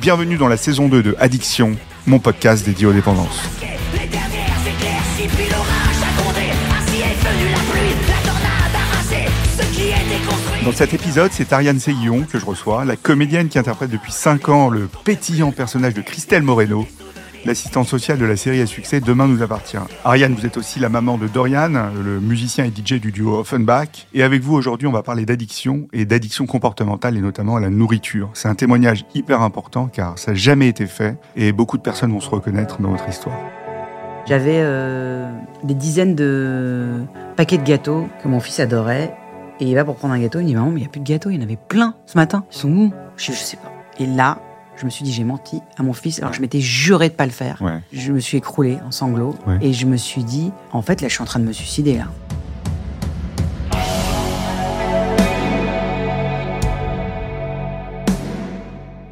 Bienvenue dans la saison 2 de Addiction, mon podcast dédié aux dépendances. Dans cet épisode, c'est Ariane Seguillon que je reçois, la comédienne qui interprète depuis 5 ans le pétillant personnage de Christelle Moreno, l'assistante sociale de la série à succès Demain nous appartient. Ariane, vous êtes aussi la maman de Dorian, le musicien et DJ du duo Offenbach. Et avec vous aujourd'hui, on va parler d'addiction et d'addiction comportementale et notamment à la nourriture. C'est un témoignage hyper important car ça n'a jamais été fait et beaucoup de personnes vont se reconnaître dans votre histoire. J'avais euh, des dizaines de paquets de gâteaux que mon fils adorait. Et il va pour prendre un gâteau, il me dit Maman, mais il n'y a plus de gâteaux, il y en avait plein ce matin. Ils sont où? Je, je sais pas. Et là, je me suis dit J'ai menti à mon fils. Alors je m'étais juré de pas le faire. Ouais. Je me suis écroulée en sanglots. Ouais. Et je me suis dit En fait, là, je suis en train de me suicider. Là.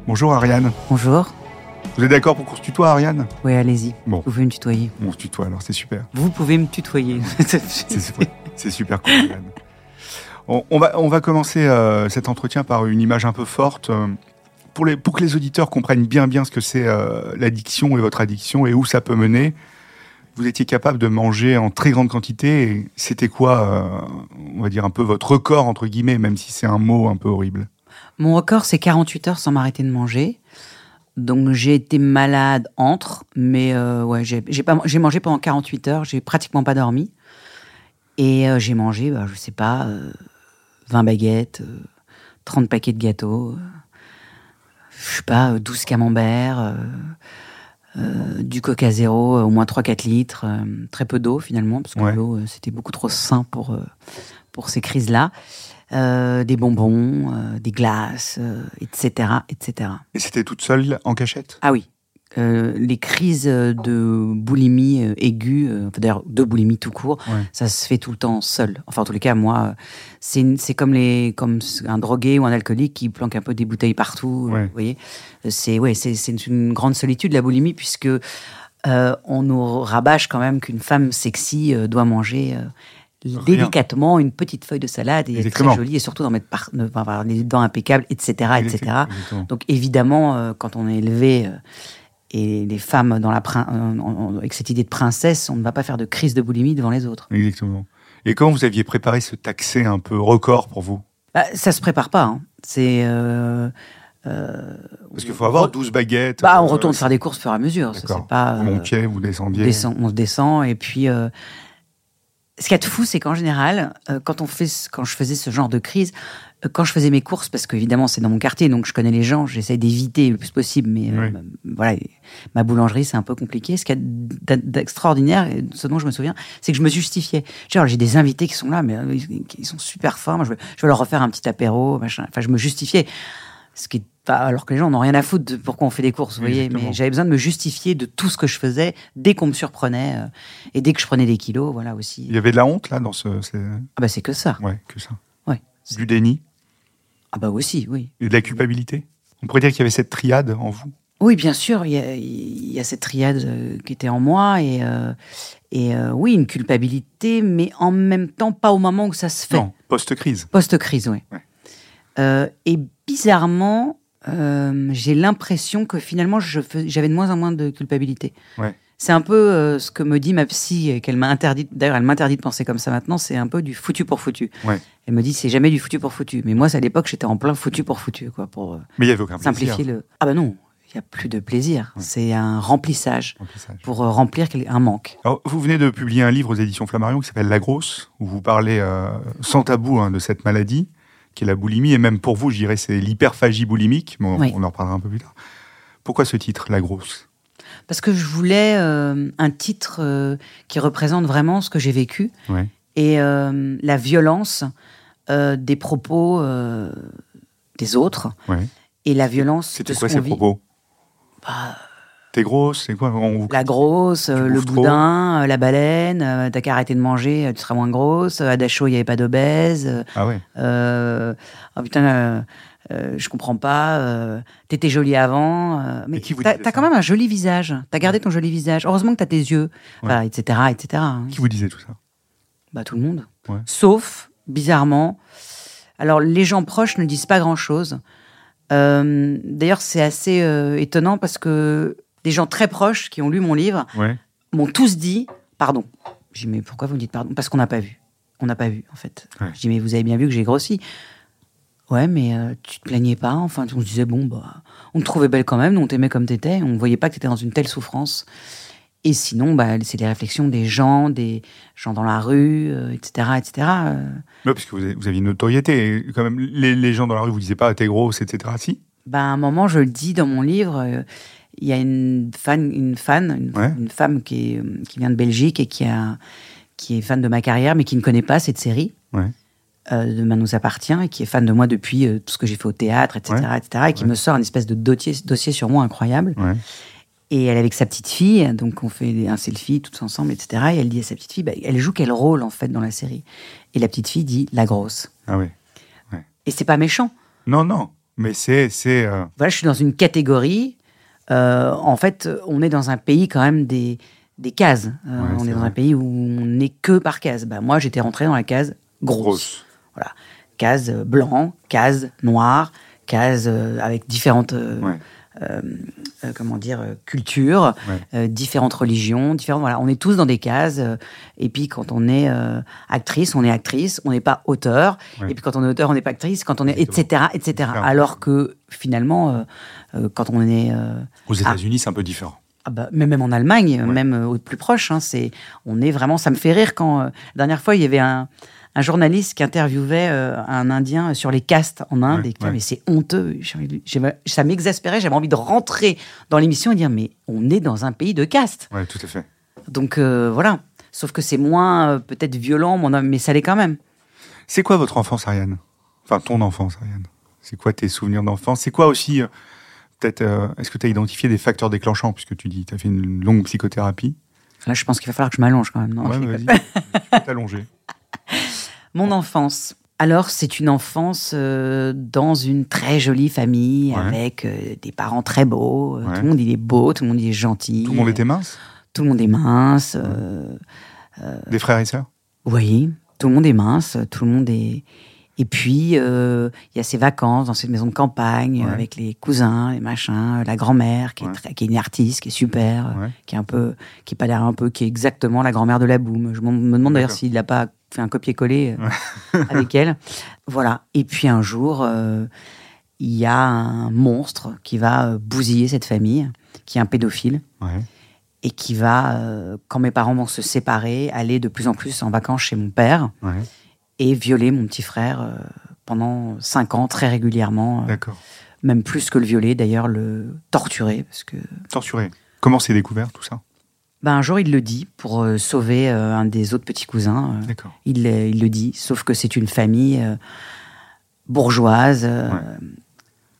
Bonjour Ariane. Bonjour. Vous êtes d'accord pour qu'on se tutoie Ariane? Oui, allez-y. Bon. Vous pouvez me tutoyer. On se tutoie alors, c'est super. Vous pouvez me tutoyer. C'est super, c'est super cool. Ariane. On, on va, on va commencer euh, cet entretien par une image un peu forte. euh, pour, les, pour que les auditeurs comprennent bien bien ce que c'est euh, l'addiction et votre addiction et où ça peut mener, vous étiez capable de manger en très grande quantité. C'était quoi, euh, on va dire, un peu votre record, entre guillemets, même si c'est un mot un peu horrible? Mon record, c'est 48 heures sans m'arrêter de manger. Donc j'ai été malade entre, mais euh, ouais, j'ai mangé pendant 48 heures, j'ai pratiquement pas dormi. Et j'ai mangé, bah, je sais pas, euh, 20 baguettes, euh, 30 paquets de gâteaux, je sais pas, euh, 12 camemberts, euh, euh, du coca zéro, euh, au moins 3-4 litres, euh, très peu d'eau finalement, parce que Ouais. l'eau, euh, c'était beaucoup trop sain pour, euh, pour ces crises-là. Euh, des bonbons, euh, des glaces, euh, etc., etc. Et c'était toute seule en cachette? Ah oui, euh, les crises de boulimie euh, aiguë, euh, enfin, d'ailleurs de boulimie tout court, Ouais. ça se fait tout le temps seul. Enfin, en tous les cas, moi, euh, c'est comme les comme un drogué ou un alcoolique qui planque un peu des bouteilles partout. euh, Ouais. Vous voyez, c'est ouais, une grande solitude la boulimie puisque euh, on nous rabâche quand même qu'une femme sexy euh, doit manger. euh, délicatement une petite feuille de salade et être très jolie et surtout d'en mettre par, avoir les dents impeccables etc etc Exactement. donc évidemment, euh, quand on est élevé euh, et les femmes dans la euh, avec cette idée de princesse, on ne va pas faire de crise de boulimie devant les autres. Exactement. Et comment vous aviez préparé ce taxé un peu record pour vous? Bah, ça se prépare pas. hein. C'est euh, euh, Parce qu'il faut avoir 12 baguettes. bah, on euh, retourne faire des courses au fur et à mesure. C'est pas. Vous euh, montiez, vous descendiez. descend- on se descend et puis. ce qu'il y a de fou, c'est qu'en général, quand on fait, quand je faisais ce genre de crise, quand je faisais mes courses, parce qu'évidemment c'est dans mon quartier, donc je connais les gens, j'essaie d'éviter le plus possible, mais euh, voilà, ma boulangerie c'est un peu compliqué. Ce qu'il y a d'extraordinaire, ce dont je me souviens, c'est que je me justifiais. Genre j'ai des invités qui sont là, mais euh, ils, sont super forts. Moi, je vais leur refaire un petit apéro, machin. Enfin, je me justifiais. Ce qui est alors que les gens n'ont rien à foutre de pourquoi on fait des courses, vous voyez. exactement. Mais j'avais besoin de me justifier de tout ce que je faisais dès qu'on me surprenait euh, et dès que je prenais des kilos, voilà aussi. Il y avait de la honte là dans ce. c'est- Ah bah c'est que ça. Ouais, que ça. Ouais. Du déni Ah bah aussi, oui. et de la culpabilité? On pourrait dire qu'il y avait cette triade en vous? Oui, bien sûr, il y a, il y a cette triade euh, qui était en moi et, euh, et euh, oui, une culpabilité, mais en même temps pas au moment où ça se fait. Non, post-crise. Post-crise, oui. Ouais. Euh, et bizarrement, j'ai l'impression que finalement, j'avais de moins en moins de culpabilité. Ouais. C'est un peu euh, ce que me dit ma psy, et qu'elle m'a interdit, d'ailleurs elle m'interdit de penser comme ça maintenant, c'est un peu du foutu pour foutu. Ouais. Elle me dit c'est jamais du foutu pour foutu. Mais moi, c'est à l'époque, j'étais en plein foutu pour foutu, quoi, pour euh, Mais il y avait aucun plaisir. simplifier le. Ah bah non, Il n'y a plus de plaisir. C'est un remplissage Remplissage. pour euh, remplir un manque. Alors, vous venez de publier un livre aux éditions Flammarion qui s'appelle La Grosse, où vous parlez sans tabou hein, de cette maladie, qui est la boulimie, et même pour vous, je dirais, c'est l'hyperphagie boulimique. Bon, Oui. On en reparlera un peu plus tard. Pourquoi ce titre, La Grosse? Parce que je voulais euh, un titre euh, qui représente vraiment ce que j'ai vécu Ouais. et euh, la violence des propos des autres Ouais. et la violence C'était de ce quoi ces propos? Bah, T'es grosse, c'est quoi? On vous- La grosse, le trop. boudin, la baleine, t'as qu'à arrêter de manger, tu seras moins grosse. À Dachau, il n'y avait pas d'obèse. Ah ouais. Oh putain, euh, je comprends pas. euh, T'étais jolie avant. euh, mais Et qui vous t'as quand même un joli visage. T'as gardé ton joli visage. Heureusement que t'as tes yeux. Etc., etc. hein. Qui vous disait tout ça? Bah, tout le monde. Ouais. Sauf, bizarrement, alors les gens proches ne disent pas grand-chose. Euh, D'ailleurs, c'est assez étonnant parce que des gens très proches qui ont lu mon livre Ouais. m'ont tous dit pardon. J'ai dit mais pourquoi vous me dites pardon? Parce qu'on n'a pas vu. On n'a pas vu en fait. Je dis mais vous avez bien vu que j'ai grossi. Ouais, mais euh, tu te plaignais pas. Enfin, on se disait bon bah, on te trouvait belle quand même, on t'aimait comme t'étais, on voyait pas que t'étais dans une telle souffrance. Et sinon, bah, c'est les réflexions des gens, des gens dans la rue, euh, etc., etc. euh. Ouais, parce que vous avez, vous aviez une notoriété. Quand même, les, les gens dans la rue vous disaient pas t'es grosse, etc. Si? Bah, à un moment, je le dis dans mon livre, euh, il y a une fan, une fan, une, Ouais. une femme qui, est, euh, qui vient de Belgique et qui, a, qui est fan de ma carrière, mais qui ne connaît pas cette série. Ouais. Euh, de Ma nous appartient et qui est fan de moi depuis euh, tout ce que j'ai fait au théâtre, etc., Ouais. etc., et qui me sort une espèce de dossier, dossier sur moi incroyable. Ouais. Et elle est avec sa petite fille, donc on fait un selfie tous ensemble, etc. Et elle dit à sa petite fille, bah, elle joue quel rôle en fait dans la série? Et la petite fille dit la grosse. Ah ouais. Et c'est pas méchant. Non, non. Mais c'est. c'est euh, voilà, je suis dans une catégorie. euh, en fait, on est dans un pays quand même des, des cases. Euh, Ouais, on est dans vrai. un pays où on n'est que par case. Bah, moi, j'étais rentré dans la case grosse. grosse. Voilà. Case euh, blanc, case noir, case euh, avec différentes euh, Ouais. euh, euh, comment dire euh, Ouais. euh, différentes religions, différentes. Voilà, on est tous dans des cases. et puis quand on est actrice, on est actrice, on n'est pas auteur. Ouais. Et puis quand on est auteur, on n'est pas actrice. Quand on est Exactement. etc etc. Alors que finalement, quand on est Aux États-Unis, c'est un peu différent. ah bah, mais même en Allemagne, Ouais. même au plus proche, hein, c'est, on est vraiment. Ça me fait rire quand la dernière fois il y avait un, un journaliste qui interviewait euh, un Indien sur les castes en Inde Ouais, et qui ouais. mais c'est honteux. Ça m'exaspérait. J'avais envie de rentrer dans l'émission et dire mais on est dans un pays de castes. Ouais, tout à fait. Donc euh, voilà. Sauf que c'est moins euh, peut-être violent, mais ça l'est quand même. C'est quoi votre enfance, Ariane? Enfin, ton enfance, Ariane. C'est quoi tes souvenirs d'enfance? C'est quoi aussi, peut-être, est-ce que tu as identifié des facteurs déclenchants? Puisque tu dis, tu as fait une longue psychothérapie. Là, je pense qu'il va falloir que je m'allonge quand même. Non, ouais, je mais rigole. vas-y. T'allonger. Mon enfance. Alors, c'est une enfance euh, dans une très jolie famille Ouais. avec euh, des parents très beaux. Euh, Ouais. Tout le monde il est beau, tout le monde il est gentil. Tout le monde était mince? Tout le monde est mince. Des frères et sœurs? Oui, tout le monde est mince, tout le monde est. Et puis, euh, il y a ces vacances dans cette maison de campagne Ouais. avec les cousins, les machins, la grand-mère qui, est Ouais. très- qui est une artiste, qui est super, Ouais. qui est un peu, qui est pas l'air un peu, qui est exactement la grand-mère de la boum. Je me demande d'ailleurs s'il n'a pas fait un copier-coller euh, avec elle. Voilà. Et puis un jour, euh, il y a un monstre qui va euh, bousiller cette famille, qui est un pédophile Ouais. et qui va, euh, quand mes parents vont se séparer, aller de plus en plus en vacances chez mon père Ouais. et violer mon petit frère euh, pendant cinq ans très régulièrement, D'accord. même plus que le violer d'ailleurs, le torturer parce que Torturé. Comment c'est découvert tout ça? Ben, un jour il le dit pour euh, sauver euh, un des autres petits cousins. euh, il, euh, il le dit, sauf que c'est une famille bourgeoise Ouais.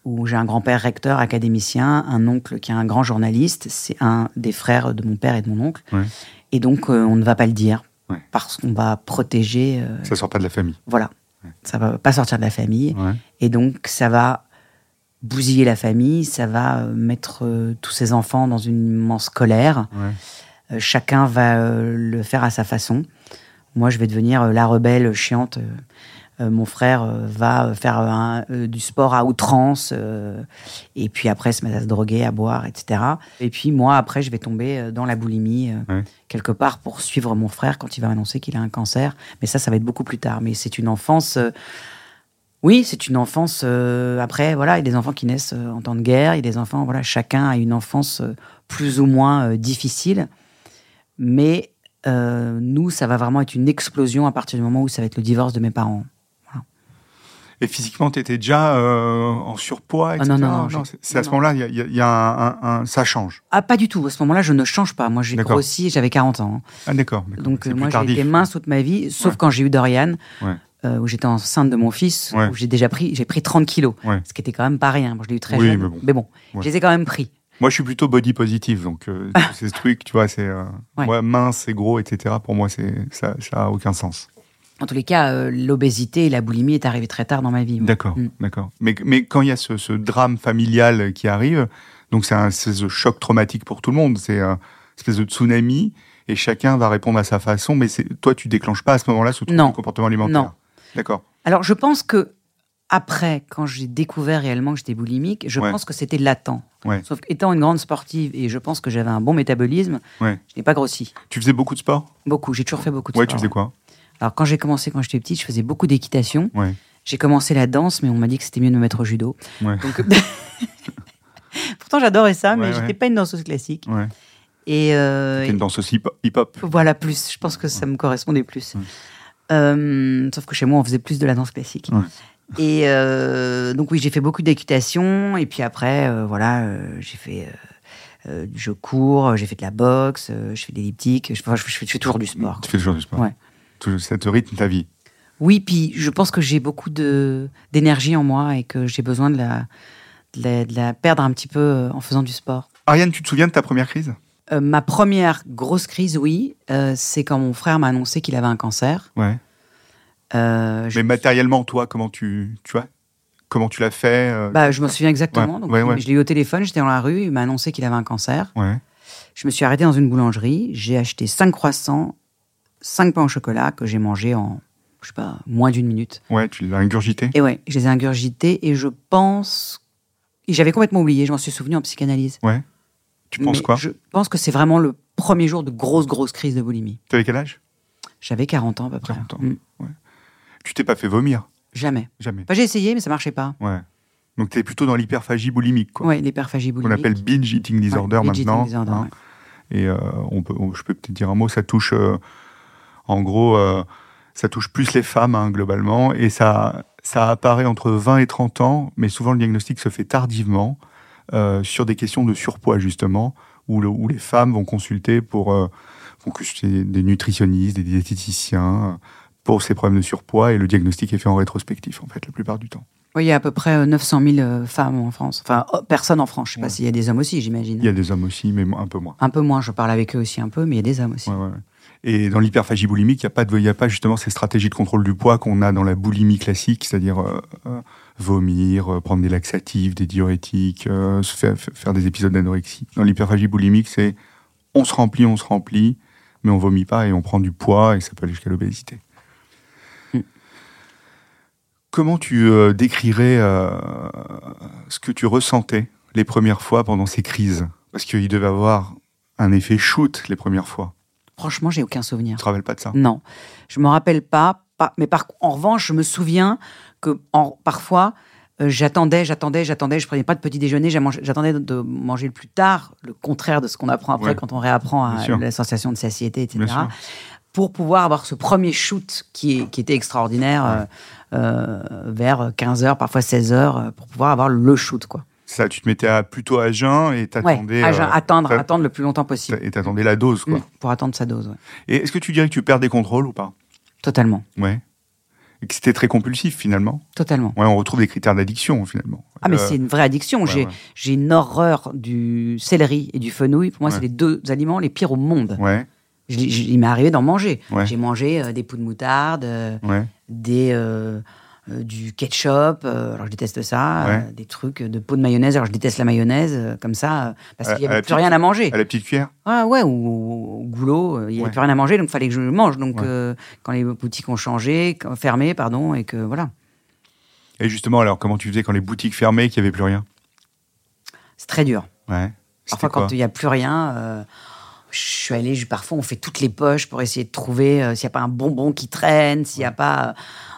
où j'ai un grand-père recteur académicien, un oncle qui est un grand journaliste, c'est un des frères de mon père et de mon oncle. Ouais. Et donc on ne va pas le dire Ouais. parce qu'on va protéger. Ça sort pas de la famille. voilà, ça va pas sortir de la famille. Et donc, ça va bousiller la famille, ça va mettre euh, tous ses enfants dans une immense colère. Ouais. Euh, chacun va euh, le faire à sa façon. Moi, je vais devenir euh, la rebelle chiante. Mon frère va faire un- du sport à outrance, et puis après se mettre à se droguer, à boire, etc. Et puis moi, après, je vais tomber dans la boulimie, Ouais. quelque part, pour suivre mon frère quand il va m'annoncer qu'il a un cancer. Mais ça, ça va être beaucoup plus tard. Mais c'est une enfance Oui, c'est une enfance. euh, après, voilà, il y a des enfants qui naissent euh, en temps de guerre, il y a des enfants, voilà, chacun a une enfance euh, plus ou moins difficile. Mais euh, nous, ça va vraiment être une explosion à partir du moment où ça va être le divorce de mes parents. Et physiquement, tu étais déjà euh, en surpoids, Ah, etc. non, non, non, c'est à ce moment-là, il y a, y un, un- un- ça change. Ah, pas du tout. À ce moment-là, je ne change pas. Moi, j'ai grossi, j'avais 40 ans. hein. Ah d'accord. Donc, euh, moi, j'ai été mince toute ma vie, sauf Ouais. quand j'ai eu Dorian, Ouais. euh, où j'étais enceinte de mon fils, Ouais. où j'ai déjà pris, j'ai pris 30 kilos. Ouais. Ce qui était quand même pas rien. Bon, je l'ai eu très Oui, jeune. mais bon. je Ouais. les ai quand même pris. Moi, je suis plutôt body positive, donc euh, tous ces trucs, tu vois, c'est euh, Ouais. mince et gros, etc. Pour moi, c'est ça, ça a aucun sens. En tous les cas, euh, l'obésité et la boulimie est arrivée très tard dans ma vie. D'accord, Mm. d'accord. Mais, mais quand il y a ce, ce drame familial qui arrive, donc c'est un c'est ce choc traumatique pour tout le monde. C'est un espèce de tsunami et chacun va répondre à sa façon. Mais c'est toi, tu déclenches pas à ce moment-là ce trouble Non. du comportement alimentaire. Non. D'accord. Alors, je pense que après, quand j'ai découvert réellement que j'étais boulimique, je Ouais. pense que c'était latent. Ouais. Sauf qu'étant une grande sportive et je pense que j'avais un bon métabolisme, Ouais. je n'ai pas grossi. Tu faisais beaucoup de sport? Beaucoup. J'ai toujours fait beaucoup de Ouais, sport. tu faisais quoi? Alors, quand j'ai commencé, quand j'étais petite, je faisais beaucoup d'équitation. Ouais. J'ai commencé la danse, mais on m'a dit que c'était mieux de me mettre au judo. Ouais. Donc, Pourtant, j'adorais ça, mais Ouais, j'étais ouais. pas une danseuse classique. Ouais. Et, euh, une danse aussi hip-hop. Voilà, plus. Je pense que ça me correspondait plus. Ouais. Euh, sauf que chez moi, on faisait plus de la danse classique. Et euh, donc, oui, j'ai fait beaucoup d'équitation. Et puis après, euh, voilà, euh, j'ai fait. je cours, j'ai fait de la boxe, je fais de l'elliptique. Je, enfin, je, fais- je fais toujours du sport. Tu fais toujours du sport. Ouais. Ça te rythme ta vie. Oui, puis je pense que j'ai beaucoup d'énergie en moi et que j'ai besoin de la, de la, de la perdre un petit peu en faisant du sport. Ariane, tu te souviens de ta première crise? Euh, ma première grosse crise, oui, euh, c'est quand mon frère m'a annoncé qu'il avait un cancer. Ouais. Euh, je, Mais matériellement, toi, comment tu, tu vois Comment tu l'as fait euh, bah, je me souviens exactement. Ouais, donc, ouais, ouais. Je l'ai eu au téléphone, j'étais dans la rue, il m'a annoncé qu'il avait un cancer. Ouais. Je me suis arrêtée dans une boulangerie, j'ai acheté cinq croissants, cinq pains au chocolat que j'ai mangé en, je sais pas, moins d'une minute. Ouais, tu l'as ingurgité. Et ouais, je les ai ingurgités et je pense. J'avais complètement oublié, je m'en suis souvenu en psychanalyse. Ouais. Tu penses Mais quoi Je pense que c'est vraiment le premier jour de grosse, grosse crise de boulimie. Tu avais quel âge? J'avais 40 ans à peu près. 40 ans. Mm. Tu t'es pas fait vomir Jamais. Jamais. Enfin, j'ai essayé, mais ça marchait pas. Ouais. Donc tu es plutôt dans l'hyperphagie boulimique, quoi. Ouais, l'hyperphagie Qu'on boulimique. appelle binge eating disorder Ouais, binge maintenant. eating disorder, hein. ouais. Et euh, on peut, on- je peux peut-être dire un mot, ça touche, euh, en gros, euh, ça touche plus les femmes hein, globalement, et ça, ça apparaît entre 20 et 30 ans, mais souvent le diagnostic se fait tardivement sur des questions de surpoids justement, où, le- où les femmes vont consulter pour vont consulter des nutritionnistes, des diététiciens pour ces problèmes de surpoids, et le diagnostic est fait en rétrospectif en fait la plupart du temps. Oui, il y a à peu près euh, 900 000 euh, femmes en France. Enfin, oh, personnes en France. Je sais pas s'il y a des hommes aussi, j'imagine. Il y a des hommes aussi, mais un peu moins. Un peu moins, je parle avec eux aussi un peu, mais il y a des hommes aussi. Ouais, ouais, ouais. Et dans l'hyperphagie boulimique, il n'y a, a pas justement ces stratégies de contrôle du poids qu'on a dans la boulimie classique, c'est-à-dire euh, euh, vomir, euh, prendre des laxatifs, des diurétiques, euh, se faire, faire des épisodes d'anorexie. Dans l'hyperphagie boulimique, c'est on se remplit, on se remplit, mais on vomit pas et on prend du poids et ça peut aller jusqu'à l'obésité. Mm. Comment tu euh, décrirais euh, ce que tu ressentais les premières fois pendant ces crises? Parce qu'il devait avoir un effet shoot les premières fois. Franchement, j'ai aucun souvenir. Tu te rappelles pas de ça? Non, je me rappelle pas. pas mais par, en revanche, je me souviens que en, parfois, euh, j'attendais, j'attendais, j'attendais. Je prenais pas de petit déjeuner. J'attendais de, manger le plus tard, le contraire de ce qu'on apprend après Ouais. quand on réapprend à la sensation de satiété, etc. Pour pouvoir avoir ce premier shoot qui, est- qui était extraordinaire euh, vers 15 h parfois 16 h pour pouvoir avoir le shoot, quoi. Ça, tu te mettais à, plutôt à jeun et Ouais, t'attendais jeun, euh, attendre, attendre le plus longtemps possible. et t'attendais la dose, quoi. Mm, pour attendre sa dose, ouais. Et est-ce que tu dirais que tu perds des contrôles ou pas? Totalement, Ouais. Et que c'était très compulsif finalement? totalement. Ouais, on retrouve des critères d'addiction finalement. Ah, mais Euh, c'est une vraie addiction. ouais, j'ai, ouais. j'ai une horreur du céleri et du fenouil. Pour moi, Ouais. c'est les deux aliments les pires au monde. Ouais, Je- je- il m'est arrivé d'en manger. Ouais. J'ai mangé euh, des poux de moutarde, euh, ouais. des, euh, du ketchup, alors je déteste ça, Ouais. des trucs de peau de mayonnaise, alors je déteste la mayonnaise, comme ça, parce qu'il n'y avait plus petite- rien à manger. À la petite cuillère? Ah ouais, ou au goulot, il n'y avait plus rien à manger, donc il fallait que je mange. Donc quand les boutiques ont changé, fermé, pardon, et que voilà. Et justement, alors comment tu faisais quand les boutiques fermaient, qu'il n'y avait plus rien? C'est très dur. Ouais. Parfois, quand il n'y a plus rien, je suis allée, parfois on fait toutes les poches pour essayer de trouver euh, s'il n'y a pas un bonbon qui traîne, s'il n'y a pas.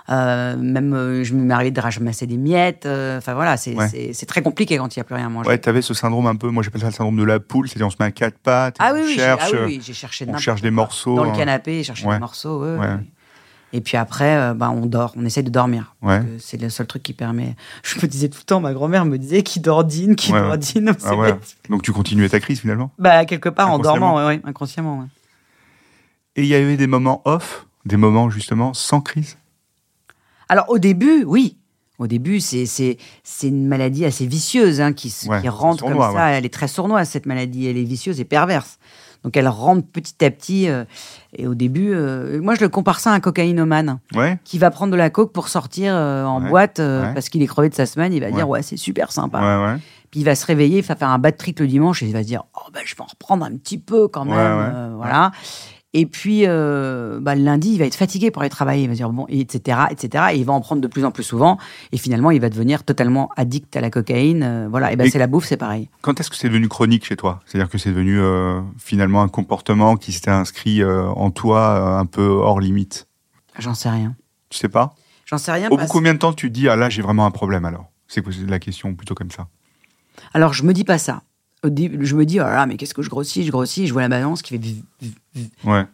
euh, même, euh, je m'est arrivé de ramasser des miettes. euh, Enfin voilà, c'est Ouais. très compliqué quand il n'y a plus rien à manger. Ouais, t'avais ce syndrome un peu, moi j'appelle ça le syndrome de la poule, c'est-à-dire on se met à quatre pattes, Ah on oui, oui, j'ai cherche, ah oui, euh, oui, j'ai cherché on cherche des morceaux. Dans le hein. canapé, chercher Ouais. des morceaux. ouais. Et puis après, euh, ben, on dort, on essaie de dormir. Ouais. Que C'est le seul truc qui permet. Je me disais tout le temps, ma grand-mère me disait qui dordine, qui Ouais, dordine. Ah ouais. Donc tu continuais ta crise finalement. Bah, quelque part en dormant, ouais, inconsciemment. Et il y avait des moments off, des moments justement sans crise. Alors au début, oui. Au début, c'est une maladie assez vicieuse hein, qui, rentre sournois, comme ça. Elle est très sournoise cette maladie. Elle est vicieuse et perverse. Donc elle rentre petit à petit. euh, et au début, euh, moi je le compare ça à un cocaïnomane Ouais. qui va prendre de la coke pour sortir euh, en Ouais, boîte ouais. parce qu'il est crevé de sa semaine. Il va dire ouais c'est super sympa. Puis il va se réveiller, il va faire un bad trip le dimanche et il va se dire oh ben je vais en reprendre un petit peu quand même, voilà. Et puis euh, bah, le lundi, il va être fatigué pour aller travailler, il va dire bon, et etc., etc. Et il va en prendre de plus en plus souvent. Et finalement, il va devenir totalement addict à la cocaïne. euh, voilà. Et ben c'est la bouffe, c'est pareil. Quand est-ce que c'est devenu chronique chez toi? C'est-à-dire que c'est devenu euh, finalement un comportement qui s'était inscrit en toi un peu hors limite? J'en sais rien. Tu sais pas? J'en sais rien. Au bout de combien de temps tu dis ah là j'ai vraiment un problème alors? C'est la question plutôt comme ça? Alors je me dis pas ça. Au début, je me dis oh là mais qu'est-ce que je grossis, je grossis, je vois la balance qui fait Ouais.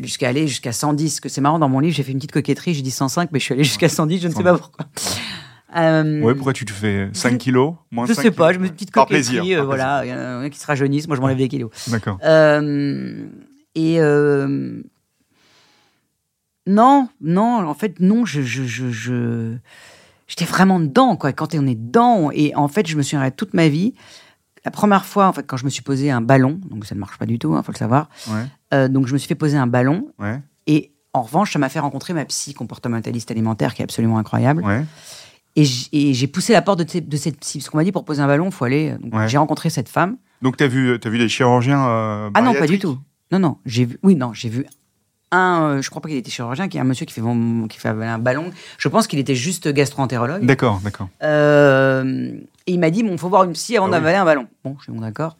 jusqu'à aller jusqu'à 110. Que c'est marrant dans mon livre, j'ai fait une petite coquetterie, j'ai dit 105, mais je suis allée jusqu'à 110, je ne sais pas pourquoi. Euh, Ouais, pourquoi tu te fais 5 kilos moins Je 5 sais pas, kilos je me une petite coquetterie, plaisir, euh, par voilà, il y en a qui se rajeunissent, moi je m'enlève des kilos. plaisir. D'accord. Euh, et euh, non, non, en fait, non, je, je, je, je- j'étais vraiment dedans, quoi. Quand on est dedans, et en fait, je me suis arrêtée toute ma vie. La première fois, en fait, quand je me suis posé un ballon, donc ça ne marche pas du tout, il faut le savoir. Ouais. euh, donc je me suis fait poser un ballon, Ouais. et en revanche, ça m'a fait rencontrer ma psy comportementaliste alimentaire, qui est absolument incroyable. Ouais. Et j'ai poussé la porte de, cette- de cette psy, parce qu'on m'a dit pour poser un ballon, il faut aller. Ouais. J'ai rencontré cette femme. Donc t'as vu as vu des chirurgiens euh, Ah non, pas du tout. Non, non, j'ai vu. Oui, non, j'ai vu un. euh, je crois pas qu'il était chirurgien, qui est un monsieur qui fait, qui fait un ballon. Je pense qu'il était juste gastro-entérologue. D'accord, d'accord. Euh, et il m'a dit bon, faut voir une psy avant Ah oui. d'avaler un ballon. Bon, je suis bon, d'accord.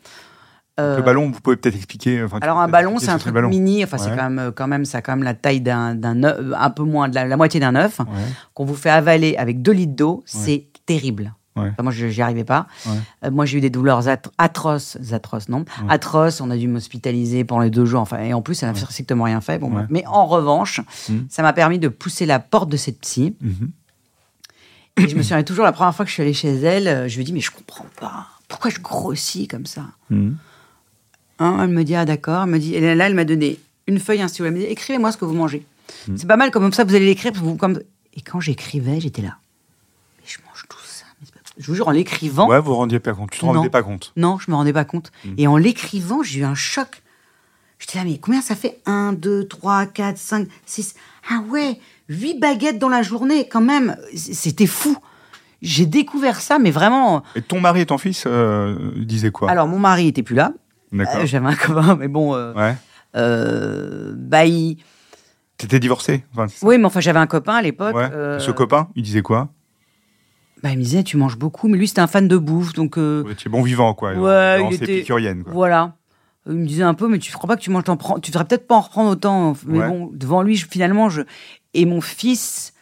Euh, Le ballon, vous pouvez peut-être expliquer. enfin, alors un ballon, c'est un truc mini. Enfin, c'est quand même, euh, quand même, ça a quand même la taille d'un, d'un œuf, un peu moins de la, la moitié d'un œuf Ouais. qu'on vous fait avaler avec 2 litres d'eau. C'est terrible. Ouais. Enfin, moi, je n'y arrivais pas. Ouais. Euh, moi, j'ai eu des douleurs atro- atroces, atroces, non Atroces, on a dû m'hospitaliser pendant les deux jours. Enfin, et en plus, ça n'a strictement rien fait. Bon. Mais en revanche, Mhm. ça m'a permis de pousser la porte de cette psy. Mhm. Et je me souviens toujours, la première fois que je suis allée chez elle, euh, je lui ai dit, mais je comprends pas. Pourquoi je grossis comme ça Mhm. Hein, Elle me dit, ah d'accord. Elle me dit, et là, elle m'a donné une feuille, un stylo. Elle me dit, écrivez-moi ce que vous mangez. Mhm. C'est pas mal, comme ça, vous allez l'écrire. Comme... Et quand j'écrivais, j'étais là. Mais je mange tout ça. mais c'est pas- Je vous jure, en l'écrivant, Ouais, vous vous rendiez pas compte. Tu te rendais pas compte. non, je me rendais pas compte. Mm. Et en l'écrivant, j'ai eu un choc. J'étais là, mais combien ça fait? 1, 2, 3, 4, 5, 6. Ah ouais, 8 baguettes dans la journée, quand même. C'était fou. J'ai découvert ça, mais vraiment. Et ton mari et ton fils euh, disaient quoi? Alors, mon mari était plus là. D'accord. Euh, J'avais un copain, mais bon. euh, Ouais. bah, il- T'étais divorcé enfin, Oui, mais enfin, j'avais un copain à l'époque. Ouais. Ce copain, il disait quoi? Bah, il me disait, tu manges beaucoup. Mais lui, c'était un fan de bouffe. Donc, euh, Vous étiez bon vivant, quoi. Ouais, il était- épicurienne, quoi. Voilà. Il me disait un peu, mais tu crois pas que tu manges, prends- tu devrais peut-être pas en reprendre autant. Mais Ouais. bon, devant lui, je- finalement, je. Et mon fils,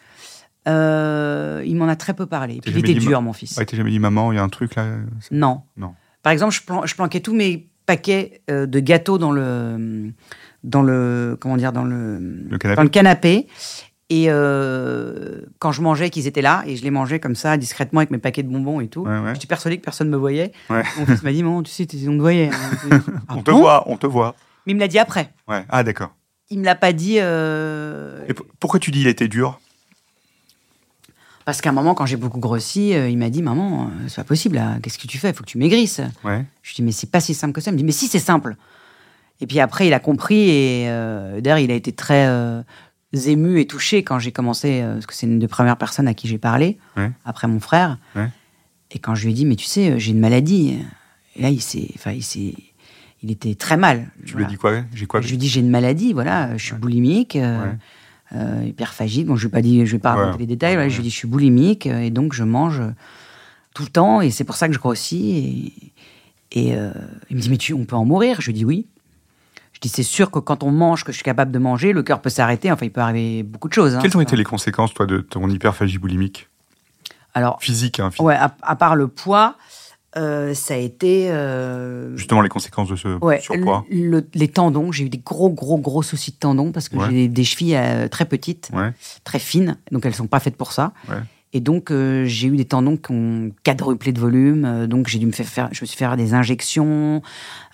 euh, il m'en a très peu parlé. Puis il était dur, mon fils. Ouais, t'as jamais dit maman, il y a un truc là? Non. Non. Par exemple, je, plan- je planquais tous mes paquets euh, de gâteaux dans le, dans le, comment dire, dans le, Le canapé dans le canapé. Et euh, quand je mangeais, qu'ils étaient là, et je les mangeais comme ça, discrètement, avec mes paquets de bonbons et tout. Ouais, ouais. J'étais persuadée que personne me voyait. Ouais. Mon fils m'a dit, maman, tu sais, t'es- on te voyait. hein. Ah On te bon voit, on te voit. Mais il me l'a dit après. Ouais. Ah, d'accord. Il me l'a pas dit euh, Et pourquoi tu dis il était dur? Parce qu'à un moment, quand j'ai beaucoup grossi, euh, il m'a dit Maman, c'est pas possible, qu'est-ce que tu fais? Il faut que tu maigrisses. Ouais. Je lui dis Mais c'est pas si simple que ça. Il me dit Mais si, c'est simple. Et puis après, il a compris et euh, d'ailleurs, il a été très euh, ému et touché quand j'ai commencé, euh, parce que c'est une des premières personnes à qui j'ai parlé, Ouais. après mon frère. Ouais. Et quand je lui ai dit Mais tu sais, euh, j'ai une maladie. Et là, il s'est. Enfin, il s'est. Il était très mal. Tu Voilà. lui as dit quoi? J'ai quoi? Je lui ai dit j'ai une maladie, voilà, je suis boulimique, euh, euh, hyperphagique. Bon, je vais pas dire, je vais pas raconter les détails. voilà. Je lui ai dit je suis boulimique euh, et donc je mange tout le temps et c'est pour ça que je grossis. Et, et, euh, il me dit mais tu, on peut en mourir? Je lui dis oui. Je dis, c'est sûr que quand on mange, que je suis capable de manger, le cœur peut s'arrêter. Enfin, il peut arriver beaucoup de choses. hein. Quelles ont été les conséquences, toi, de ton hyperphagie boulimique? Alors, Physique, hein, physique. ouais, à, à part le poids, euh, ça a été. euh, Justement, les conséquences de ce Ouais, surpoids. le- le- les tendons, j'ai eu des gros, gros, gros soucis de tendons parce que Ouais. j'ai des chevilles euh, très petites, Ouais, très fines, donc elles sont pas faites pour ça. Et donc euh, j'ai eu des tendons qui ont quadruplé de volume, euh, donc j'ai dû me faire, faire, je me suis fait faire des injections,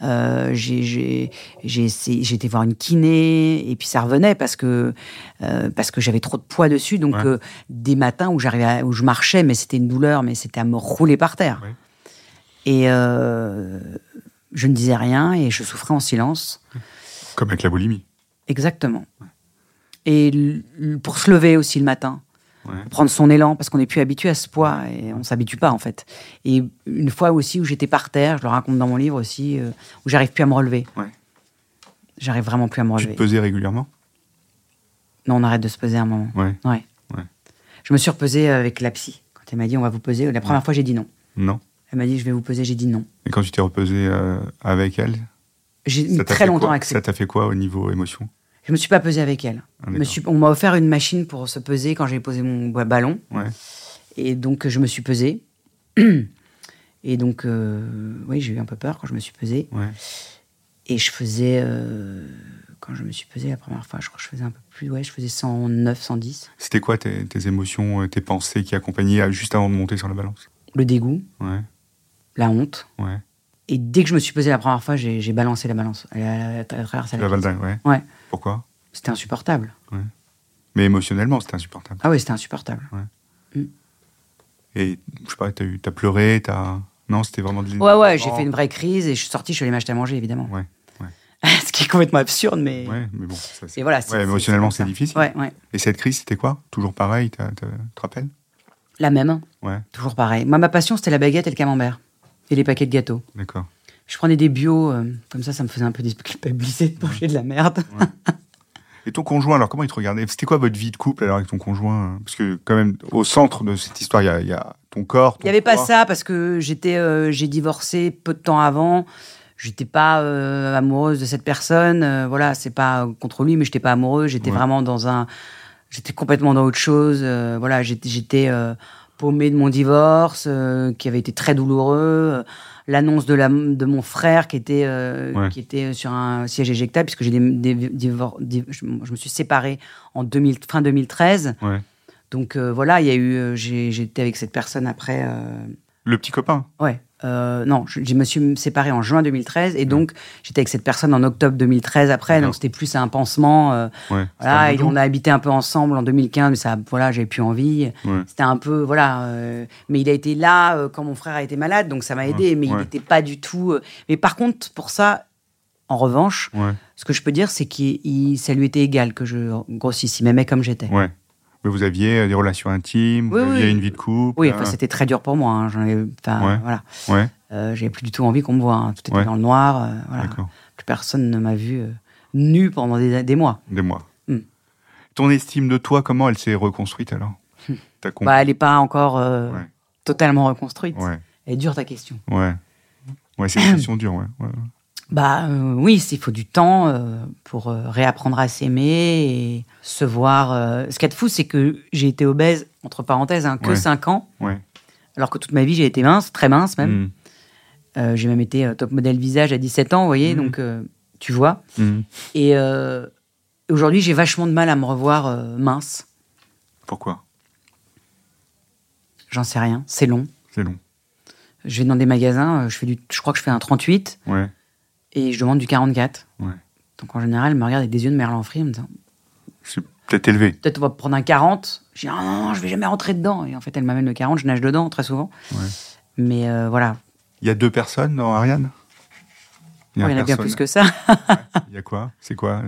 euh, j'ai été voir une kiné et puis ça revenait parce que euh, parce que j'avais trop de poids dessus, donc Ouais. des matins où j'arrivais où je marchais, mais c'était une douleur, mais c'était à me rouler par terre. Ouais. Et je ne disais rien et je souffrais en silence. comme avec la boulimie. Exactement. Et pour se lever aussi le matin, Ouais. prendre son élan, parce qu'on n'est plus habitué à ce poids et on s'habitue pas en fait. Et une fois aussi où j'étais par terre, je le raconte dans mon livre aussi, euh, où j'arrive plus à me relever. Ouais. J'arrive vraiment plus à me Tu relever. te pesais régulièrement? Non, on arrête de se peser un moment. Ouais. Ouais. Je me suis repesée avec la psy. Quand elle m'a dit on va vous peser, la première fois j'ai dit non. Non. Elle m'a dit je vais vous peser, j'ai dit non. Et quand tu t'es reposé euh, avec elle, J'ai mis très longtemps à Ça t'a fait quoi au niveau émotion? Je me suis pas pesée avec elle. Ah, me suis- on m'a offert une machine pour se peser quand j'ai posé mon ba- ballon. Ouais. Et donc, je me suis pesée. Et donc, euh, oui, j'ai eu un peu peur quand je me suis pesée. Ouais. Et je faisais, euh, quand je me suis pesée la première fois, je crois que je faisais un peu plus, ouais, je faisais 109, 110. C'était quoi tes, tes émotions, euh, tes pensées qui accompagnaient juste avant de monter sur la balance? Le dégoût, Ouais. la honte. Ouais. Et dès que je me suis pesée la première fois, j'ai balancé la balance. Elle a- traversé la La tête. Valdin, ouais. Ouais, Pourquoi? C'était insupportable. Mais émotionnellement, c'était insupportable. Ah oui, c'était insupportable. Et je sais pas, t'as eu- t'as pleuré, t'as. Non, c'était vraiment de Ouais, ouais, j'ai Oh. fait une vraie crise et je suis sortie, je suis allée m'acheter à manger, évidemment. Ouais. Ce qui est complètement absurde, mais. Ouais, mais bon. Ça, c'est- Et voilà. Ouais, émotionnellement, c'est ça. difficile. Ouais, ouais. Et cette crise, c'était quoi? Toujours pareil, tu te rappelles? La même. Ouais, Toujours pareil. Moi, ma passion, c'était la baguette et le camembert. Et les paquets de gâteaux. d'accord. Je prenais des bio, euh, comme ça, ça me faisait un peu déculpabiliser de manger de la merde. Et ton conjoint, alors comment il te regardait? C'était quoi votre vie de couple alors avec ton conjoint? Parce que quand même, au centre de cette histoire, il y a, il y a ton corps. Il n'y avait pas ça parce que j'étais, euh, j'ai divorcé peu de temps avant. J'étais pas euh, amoureuse de cette personne. voilà, c'est pas contre lui, mais j'étais pas amoureuse. J'étais Ouais. vraiment dans un, j'étais complètement dans autre chose. voilà, j'étais, j'étais paumée de mon divorce, qui avait été très douloureux. L'annonce de, la, de mon frère qui était, euh, Ouais. qui était sur un siège éjectable, puisque j'ai des, je, je me suis séparée en 2000, fin 2013. Ouais. Donc euh, voilà, il y a eu, euh, j'ai- j'étais avec cette personne après. Le petit copain Ouais. Euh, non, je, je me suis séparée en juin 2013 et donc j'étais avec cette personne en octobre 2013 après, donc c'était plus un pansement. euh, Ouais. voilà, C'était et on a habité un peu ensemble en 2015, mais ça, voilà, j'avais plus envie. Ouais. C'était un peu, voilà. euh, mais il a été là quand mon frère a été malade, donc ça m'a aidé. mais il n'était pas du tout. mais par contre, pour ça, en revanche, ce que je peux dire, c'est que ça lui était égal que je grossisse. Il m'aimait comme j'étais. Ouais. Mais vous aviez euh, des relations intimes, Oui, vous aviez oui. une vie de couple. Oui, euh, enfin, c'était très dur pour moi. hein, j'en ai- enfin, Ouais. voilà. Ouais, Euh, J'avais plus du tout envie qu'on me voit. hein, Tout était Ouais. dans le noir. euh, voilà. d'accord. Plus personne ne m'a vu euh, nu pendant des, des mois. Des mois. Hmm. Ton estime de toi, comment elle s'est reconstruite alors? Compris Bah, elle n'est pas encore totalement reconstruite. Elle est dure ta question. ouais. Ouais, c'est une question dure, ouais. Bah euh, oui, il faut du temps euh, pour euh, réapprendre à s'aimer et se voir. Ce qu'il y a de fou, c'est que j'ai été obèse, entre parenthèses, hein, que Ouais. 5 ans, Ouais. alors que toute ma vie j'ai été mince, très mince même. Euh, j'ai même été top modèle visage à 17 ans, vous voyez, Mhm. donc tu vois. Hmm. Et aujourd'hui, j'ai vachement de mal à me revoir mince. Pourquoi? J'en sais rien, c'est long. C'est long. Je vais dans des magasins, je, fais du, je crois que je fais un 38 Ouais, et je demande du 44. ouais. Donc en général, elle me regarde avec des yeux de merlan frit en me disant C'est peut-être élevé. peut-être on va prendre un 40. Je dis ah non, non, je vais jamais rentrer dedans. Et en fait, elle m'amène le 40, je nage dedans très souvent. Ouais. Mais euh, voilà, Il y a deux personnes dans Ariane? Il y, en a bien plus que ça. Il y a quoi? C'est quoi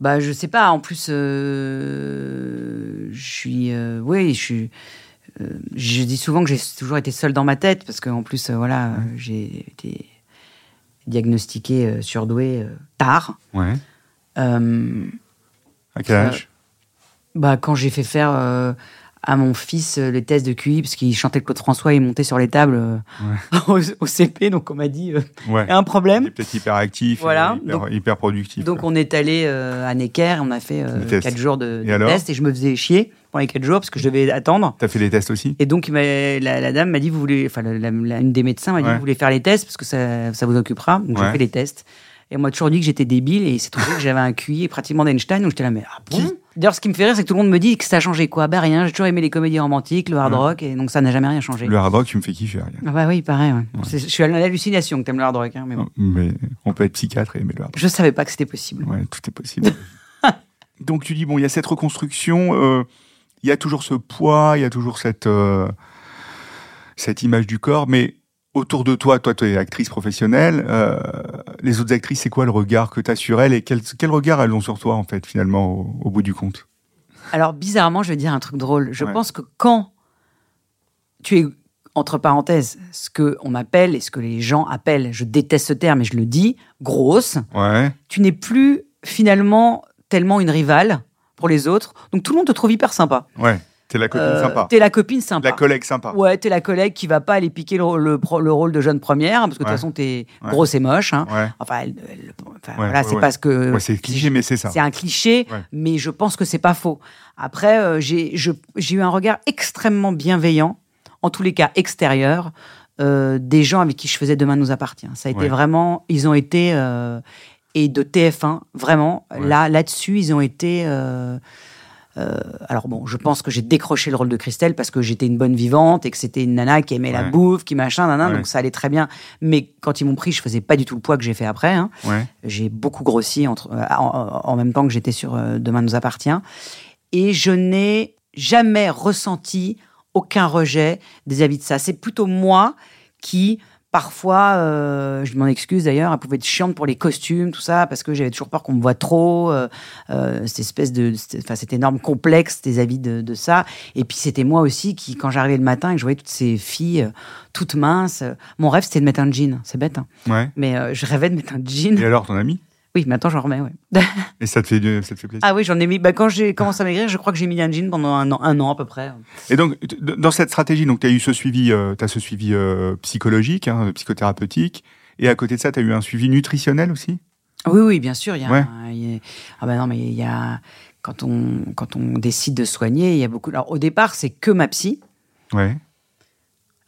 bah je sais pas. En plus, euh, je suis, euh, oui, je suis. je dis souvent que j'ai toujours été seule dans ma tête parce qu'en plus, voilà, j'ai été diagnostiquée euh, surdouée euh, tard. Ouais. Euh, À quel âge? bah, quand j'ai fait faire à mon fils euh, les tests de QI parce qu'il chantait Claude François et montait sur les tables euh, au, au CP. Donc on m'a dit euh, Ouais. il un Il problème. est peut-être hyper actif, Voilà. hyper, Donc- hyper productif. Donc on est allé euh, à Necker, on a fait euh, Des tests. quatre jours de, tests et je me faisais chier pendant les quatre jours parce que je devais attendre. T'as fait les tests aussi? Et donc il la, la dame m'a dit vous voulez, enfin la- une des médecins m'a dit Ouais. vous voulez faire les tests parce que ça, ça vous occupera. Donc j'ai fait les tests. Et on m'a toujours dit que j'étais débile et c'est trouvé que j'avais un QI pratiquement d'Einstein. Donc j'étais là mais ah bon? D'ailleurs ce qui me fait rire c'est que tout le monde me dit que ça a changé quoi. Ben rien, j'ai toujours aimé les comédies romantiques, le hard Ouais. rock et donc ça n'a jamais rien changé. Le hard rock, tu me fais kiffer. Ariane. Ah bah oui pareil. ouais. Je suis à l'hallucination que t'aimes le hard rock. hein, mais bon. Mais on peut être psychiatre et aimer le hard rock. Je savais pas que c'était possible. Ouais, tout est possible. Donc tu dis, bon, il y a cette reconstruction, euh, il y a toujours ce poids, il y a toujours cette, euh, cette image du corps, mais autour de toi, toi, tu es actrice professionnelle, euh, les autres actrices, c'est quoi le regard que tu as sur elles et quel, quel regard elles ont sur toi, en fait, finalement, au, au bout du compte? Alors, bizarrement, je vais dire un truc drôle. Je Ouais. pense que quand tu es, entre parenthèses, ce qu'on appelle et ce que les gens appellent, je déteste ce terme et je le dis, grosse, Ouais, tu n'es plus finalement tellement une rivale pour les autres. Donc, tout le monde te trouve hyper sympa. ouais, t'es la copine Euh, sympa. T'es la copine sympa. La collègue sympa. Ouais, t'es la collègue qui va pas aller piquer le, le pro- le rôle de jeune première, parce que de Ouais. toute façon, t'es Ouais. grosse et moche. hein. Ouais, Enfin, elle- elle- enfin, Ouais, voilà, c'est parce que c'est cliché, mais c'est ça. c'est un cliché, mais je pense que c'est pas faux. Après, euh, j'ai eu un regard extrêmement bienveillant, en tous les cas extérieur, euh, des gens avec qui je faisais Demain nous appartient. Ça a été vraiment, ils ont été euh, et de TF1 vraiment là là-dessus, ils ont été. Euh, alors bon, je pense que j'ai décroché le rôle de Christelle parce que j'étais une bonne vivante et que c'était une nana qui aimait la bouffe, qui machin, Ouais. donc ça allait très bien. Mais quand ils m'ont pris, je faisais pas du tout le poids que j'ai fait après. hein. Ouais, J'ai beaucoup grossi entre, euh, en, en même temps que j'étais sur euh, Demain nous appartient. Et je n'ai jamais ressenti aucun rejet vis-à-vis de ça. C'est plutôt moi qui, parfois, euh, je m'en excuse d'ailleurs, elle pouvait être chiante pour les costumes, tout ça, parce que j'avais toujours peur qu'on me voit trop, euh, euh, cette espèce de, enfin, cet énorme complexe des avis de, de ça. Et puis c'était moi aussi qui, quand j'arrivais le matin et que je voyais toutes ces filles toutes minces, mon rêve c'était de mettre un jean. C'est bête, hein. ouais. mais je rêvais de mettre un jean. Et alors, ton ami Oui, mais attends, j'en remets, ouais. Et ça te fait, ça te fait plaisir ah oui, j'en ai mis. Bah, quand j'ai commencé à maigrir, je crois que j'ai mis un jean pendant un an, un an à peu près. Et donc, dans cette stratégie, tu as eu ce suivi, euh, ce suivi euh, psychologique, hein, psychothérapeutique, et à côté de ça, tu as eu un suivi nutritionnel aussi? Oui, oui, bien sûr. Il y a, Ouais. il y a- ah bah non, mais il y a quand on quand on décide de soigner, il y a beaucoup. Alors au départ, c'est que ma psy. Ouais.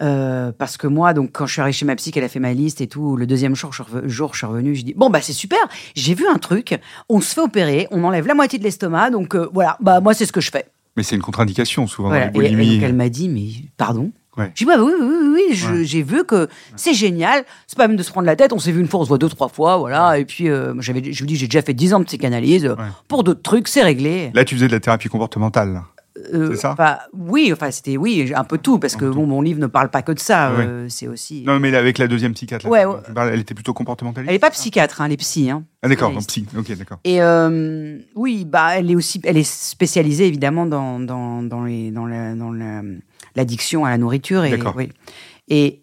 Euh, parce que moi, donc, quand je suis arrivée chez ma psy, qu'elle a fait ma liste et tout, le deuxième jour, je suis reve- jour, je suis revenue, je dis bon bah c'est super, j'ai vu un truc, on se fait opérer, on enlève la moitié de l'estomac, donc euh, voilà, bah moi c'est ce que je fais. Mais c'est une contre-indication, souvent, Voilà. dans les Et, et donc elle m'a dit mais pardon? Ouais. J'ai dit, bah oui, oui, oui, oui, Ouais. j'ai vu que c'est génial. C'est pas même de se prendre la tête. On s'est vu une fois, on se voit deux, trois fois, voilà. Et puis, euh, j'avais, je vous dis, j'ai déjà fait 10 ans de psychanalyse. Ouais. Pour d'autres trucs, c'est réglé. Là, tu faisais de la thérapie comportementale. Euh, c'est ça enfin, Oui, enfin, c'était, oui, un peu tout, parce que bon, mon livre ne parle pas que de ça. Ouais. euh, c'est aussi. Non, mais avec la deuxième psychiatre, là, Ouais, elle était plutôt comportementaliste Elle est pas psychiatre, hein, elle est psy. Hein. Ah, d'accord, psy. Ok, d'accord. Et euh, oui, bah, elle est aussi, elle est spécialisée évidemment dans dans dans les dans la dans la- l'addiction à la nourriture et D'accord. oui. Et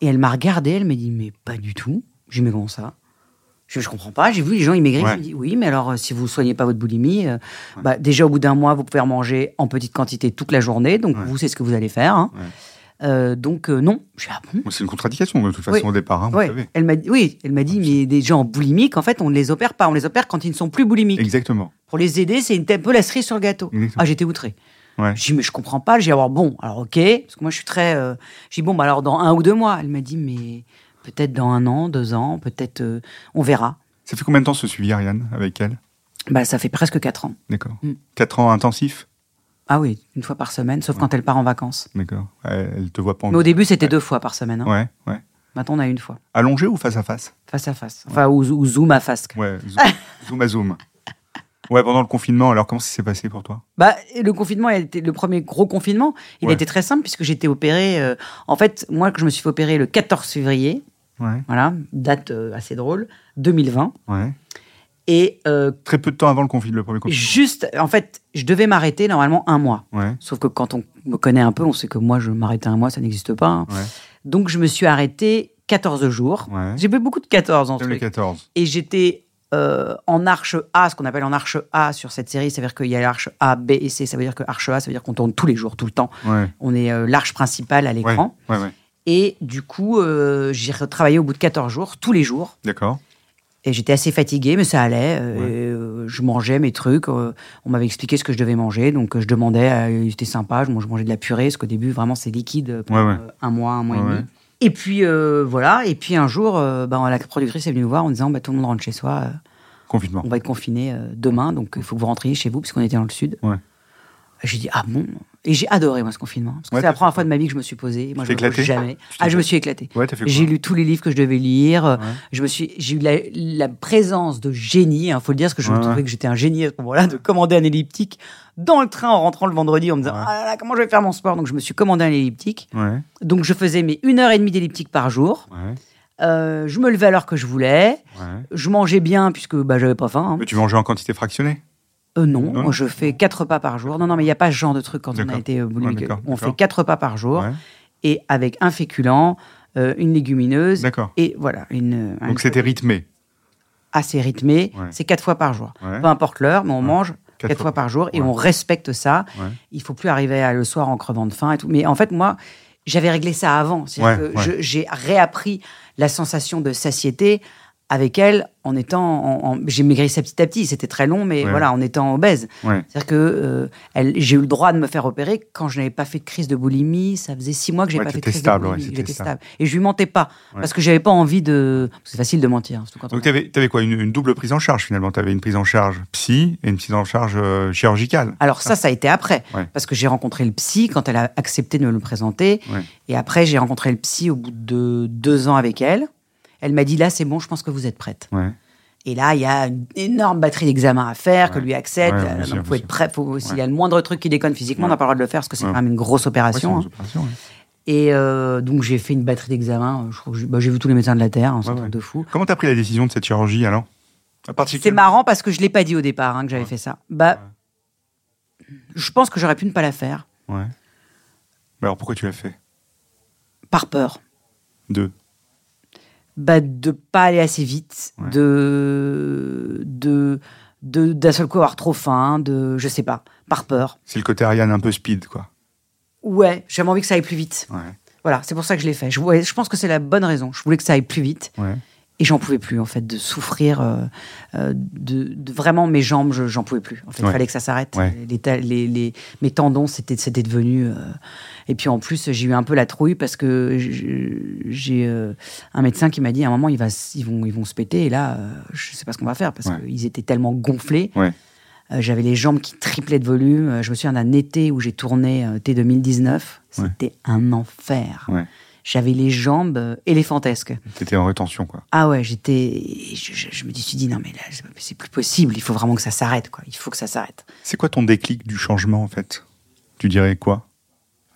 et elle m'a regardé, elle m'a dit mais pas du tout. J'ai mais comment ça? Je, je comprends pas. J'ai vu les gens immigrer. Ouais. Je me dis oui, mais alors euh, si vous soignez pas votre boulimie, euh, bah, déjà au bout d'un mois vous pouvez manger en petite quantité toute la journée. Donc Ouais. vous c'est ce que vous allez faire. hein. Euh, donc non. Je dis ah bon? C'est une contradiction, de toute façon, Oui. au départ, hein, vous Ouais. savez. Elle m'a dit oui. Elle m'a dit mais des gens boulimiques en fait on ne les opère pas. On les opère quand ils ne sont plus boulimiques. Exactement. Pour les aider, c'est un peu la cerise sur le gâteau. Exactement. Ah, j'étais outré. Ouais. J'ai dit, mais je comprends pas. J'ai dit, alors bon, alors ok, parce que moi je suis très. euh, j'ai dit, bon, bah alors dans un ou deux mois. Elle m'a dit, mais peut-être dans un an, deux ans, peut-être, euh, on verra. Ça fait combien de temps ce suivi, Ariane, avec elle? Bah, ça fait presque quatre ans. D'accord. Mm. Quatre ans intensifs? Ah oui, une fois par semaine, sauf quand elle part en vacances. D'accord. Elle, elle te voit pas en... Mais au début, c'était deux fois par semaine. hein. Ouais, ouais. Maintenant, on a une fois, Allongé ou face à face? Face à face. Enfin, ou, ou zoom à face. Ouais, zoom, zoom à zoom. Ouais, pendant le confinement, alors comment ça s'est passé pour toi? Bah, le confinement, il a été le premier gros confinement. Il Ouais. a été très simple puisque j'étais opérée. euh, en fait, moi, que je me suis fait opérer le 14 février, Ouais, voilà, date euh, assez drôle, 2020. ouais. Et euh, Très peu de temps avant le, confi- le premier confinement. juste, en fait, je devais m'arrêter normalement un mois. Ouais, Sauf que quand on me connaît un peu, on sait que moi, je m'arrêtais un mois, ça n'existe pas. hein. ouais, Donc, je me suis arrêté 14 jours. ouais. J'ai fait beaucoup de 14 en truc. 14. Et j'étais euh, en arche A, ce qu'on appelle en arche A sur cette série, ça veut dire qu'il y a l'arche A, B et C. Ça veut dire que arche A, ça veut dire qu'on tourne tous les jours, tout le temps. On est euh, l'arche principale à l'écran. Ouais, ouais. Et du coup, euh, j'ai retravaillé au bout de 14 jours, tous les jours. D'accord. Et j'étais assez fatiguée, mais ça allait. euh, euh, je mangeais mes trucs. euh, on m'avait expliqué ce que je devais manger. Donc, je demandais. C'était sympa. Je, mange- je mangeais de la purée, parce qu'au début, vraiment, c'est liquide pendant Ouais, ouais. euh, un mois, un mois et demi. Et puis, voilà. Et puis, un jour, ben, la productrice est venue nous voir en disant bah, Tout le monde rentre chez soi. Confinement. on va être confiné demain. Donc, il faut que vous rentriez chez vous, puisqu'on était dans le sud. J'ai dit Ah bon? Et j'ai adoré, moi, ce confinement. Parce que Ouais, c'est la première fois de ma vie que je me suis posée. Moi, je me jamais. Ah, je me suis éclatée. Ouais, quoi J'ai lu tous les livres que je devais lire. Ouais. Je me suis, j'ai eu la, la présence de génie, il faut le dire, parce que je Ouais, trouvais que j'étais un génie à ce moment-là, de commander un elliptique dans le train en rentrant le vendredi en me disant ah là là, comment je vais faire mon sport? Donc je me suis commandé un elliptique. Donc je faisais mes une heure et demie d'elliptique par jour. Euh, je me levais à l'heure que je voulais. Je mangeais bien puisque bah, j'avais pas faim. hein. Mais tu mangeais en quantité fractionnée Euh, non, Non, je fais quatre repas par jour. Non, non, mais il n'y a pas ce genre de truc quand on a été euh, boulimique. Ouais, d'accord, on fait quatre repas par jour Ouais. et avec un féculent, euh, une légumineuse D'accord. et voilà. Une, un- Donc c'était rythmé. assez rythmé. Ouais. C'est quatre fois par jour. Peu importe l'heure, mais on mange Quatre quatre, fois fois par jour et on respecte ça. Il faut plus arriver à- le soir en crevant de faim et tout. Mais en fait, moi, j'avais réglé ça avant. J'ai réappris la sensation de satiété avec elle en étant. en- en- j'ai maigri ça petit à petit. C'était très long, mais Ouais. voilà, en étant obèse. Ouais. C'est-à-dire que euh, elle- j'ai eu le droit de me faire opérer quand je n'avais pas fait de crise de boulimie. Ça faisait six mois que j'ai Ouais, pas fait de crise stable, de boulimie. J'étais stable. Et je lui mentais pas parce que j'avais pas envie de. C'est facile de mentir. surtout quand on Donc tu avais, quoi une, une double prise en charge finalement? Tu avais une prise en charge psy et une prise en charge euh, chirurgicale. Alors ça, ça a été après, parce que j'ai rencontré le psy quand elle a accepté de me le présenter. Et après, j'ai rencontré le psy au bout de deux ans avec elle. Elle m'a dit, là, c'est bon, je pense que vous êtes prête. Ouais. Et là, il y a une énorme batterie d'examens à faire, que Ouais. lui accepte. Ouais, Euh, sûr, donc, faut être prêt. S'il Ouais. y a le moindre truc qui déconne physiquement, on n'a pas le droit de le faire, parce que c'est Ouais. quand même une grosse Ouais, opération. une hein. opération, ouais. Et euh, donc, j'ai fait une batterie d'examens. J'ai bah, j'ai vu tous les médecins de la Terre, hein, c'est un Ouais, truc ouais. de fou. Comment t'as pris la décision de cette chirurgie alors? De C'est marrant parce que je l'ai pas dit au départ hein, que j'avais Ouais. fait ça. Bah, je pense que j'aurais pu ne pas la faire, Ouais. Mais alors pourquoi tu l'as fait? Par peur. Deux. Bah, de pas aller assez vite, Ouais. de de d'un seul coup avoir trop faim, de je sais pas, par peur. C'est le côté Ariane un peu speed quoi. Ouais, j'avais envie que ça aille plus vite. Ouais. Voilà, c'est pour ça que je l'ai fait. Je, je pense que c'est la bonne raison. Je voulais que ça aille plus vite Ouais. Et j'en pouvais plus en fait de souffrir. euh, euh, de, de- vraiment mes jambes, je- j'en pouvais plus. En fait, il Ouais. fallait que ça s'arrête. Ouais. Les, ta- les, les- mes tendons, c'était c'était devenu. euh, et puis en plus, j'ai eu un peu la trouille parce que j'ai euh, un médecin qui m'a dit à un moment, va, ils vont, ils vont se péter. Et là, je sais pas ce qu'on va faire parce Ouais. qu'ils étaient tellement gonflés. J'avais les jambes qui triplaient de volume. Je me souviens d'un été où j'ai tourné euh, T 2019. Ouais. C'était un enfer. J'avais les jambes éléphantesques. T'étais en rétention quoi. Ah ouais, j'étais. Je, je- je me suis dit, non, mais là, c'est plus possible. Il faut vraiment que ça s'arrête, quoi. Il faut que ça s'arrête. C'est quoi ton déclic du changement en fait? Tu dirais quoi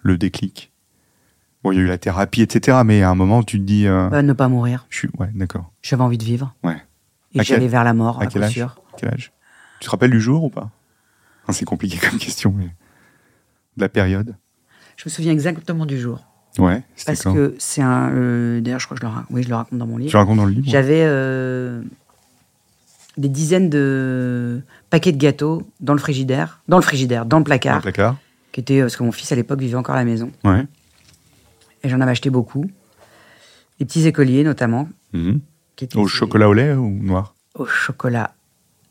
Le déclic? Bon, il y a eu la thérapie, etc. Mais à un moment, tu te dis, euh, Euh, ne pas mourir. je suis, ouais, d'accord. J'avais envie de vivre. Ouais. Et quel- j'allais vers la mort, à à, quel coup âge sûr. Quel âge? Tu te rappelles du jour ou pas? Enfin, C'est compliqué comme question, mais de la période. Je me souviens exactement du jour. Ouais. Parce quand que c'est un. euh, D'ailleurs, je crois que je le, raconte, oui, je le raconte dans mon livre. Tu racontes dans le livre. J'avais euh, des dizaines de paquets de gâteaux dans le frigidaire, dans le frigidaire, dans le Dans placard, le placard. qui était parce que mon fils à l'époque vivait encore à la maison, Ouais. et j'en avais acheté beaucoup. Des petits écoliers notamment, Mhm. qui étaient Au chocolat au lait ou noir? Au chocolat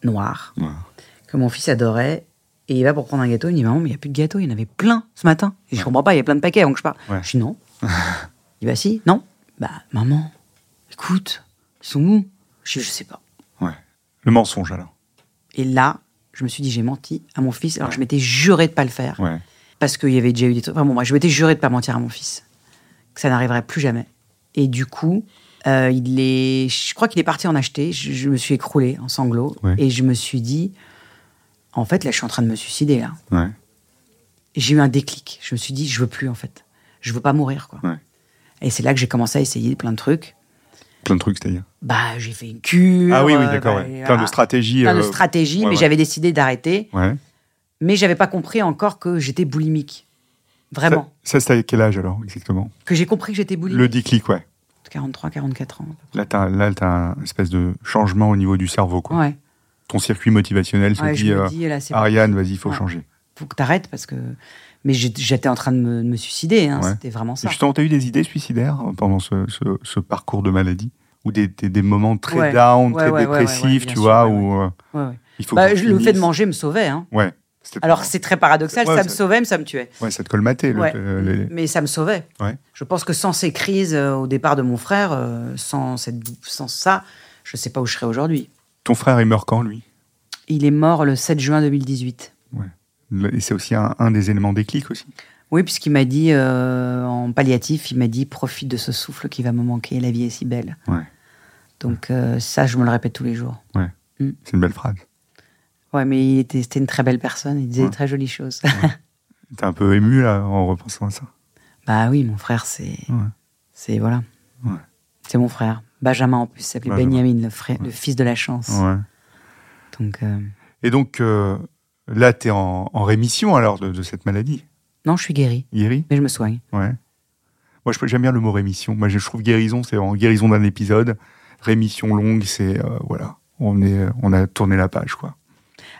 noir Noir. que mon fils adorait. Et il va pour prendre un gâteau, il me dit Maman, mais il n'y a plus de gâteaux, il y en avait plein ce matin. Et je comprends pas, il y a plein de paquets avant que je parte. Ouais. Je dis Non. il dit Bah si, non. Bah, maman, écoute, ils sont où? Je dis Je sais pas. Ouais. Le mensonge alors. Et là, je me suis dit J'ai menti à mon fils, alors que je m'étais juré de pas le faire. Ouais. Parce qu'il y avait déjà eu des trucs. Enfin bon, moi, je m'étais juré de pas mentir à mon fils. Que ça n'arriverait plus jamais. Et du coup, euh, il est, je crois qu'il est parti en acheter. Je, je me suis écroulée en sanglots. Ouais. Et je me suis dit En fait, là, je suis en train de me suicider, là. Ouais. J'ai eu un déclic. Je me suis dit, je veux plus en fait. Je veux pas mourir quoi. Ouais. Et c'est là que j'ai commencé à essayer plein de trucs. Plein de trucs, c'est-à-dire. Bah, j'ai fait une cure. Ah oui, oui, euh, d'accord. bah, ouais. Plein de stratégies. Plein de euh, stratégies, mais j'avais décidé d'arrêter. Ouais. Mais j'avais pas compris encore que j'étais boulimique. Vraiment. Ça, ça c'était à quel âge alors, exactement Que j'ai compris que j'étais boulimique. Le déclic, ouais. 43, 44 ans. Là, t'as là, t'as un espèce de changement au niveau du cerveau. Quoi. Ouais. Ton circuit motivationnel se Ouais, dit, euh, dis, là, Ariane, vas-y, il faut Ouais. changer. faut que t'arrêtes parce que. Mais j'étais en train de me, de me suicider, hein, Ouais. c'était vraiment ça. Justement, t'as eu des idées suicidaires euh, pendant ce, ce- ce parcours de maladie? Ou des, des- des moments très down, très dépressifs, tu sûr, vois, où euh, il faut Bah, que le fait de manger me sauvait. Hein. Ouais. Alors c'est très paradoxal, Ouais, ça me sauvait, mais ça me tuait. Ouais, ça te colmatait. le- Ouais. le- les- Mais ça me sauvait. Ouais. Je pense que sans ces crises euh, au départ de mon frère, euh, sans, cette, sans ça, je ne sais pas où je serais aujourd'hui. Ton frère, il meurt quand, lui? Il est mort le 7 juin 2018. Le- Et c'est aussi un, un des éléments déclic aussi? Oui, puisqu'il m'a dit, euh, en palliatif, il m'a dit profite de ce souffle qui va me manquer, la vie est si belle. Ouais. Donc euh, ça, je me le répète tous les jours. C'est une belle phrase. Ouais, mais il était- c'était une très belle personne, il disait Ouais. de très jolies choses. T'es un peu ému là en repensant à ça? bah oui, mon frère, c'est. Ouais. C'est voilà. Ouais. C'est mon frère. Benjamin en plus, s'appelait Benjamin. Le, frère, le fils de la chance. Ouais. Donc euh, Et donc euh, là, t'es en, en rémission alors de, de cette maladie, non, je suis guérie, guéri mais je me soigne. Ouais. Moi, je- j'aime bien le mot rémission. Moi, je trouve guérison, c'est en guérison d'un épisode. Rémission longue, c'est euh, voilà, on est, on a tourné la page, quoi.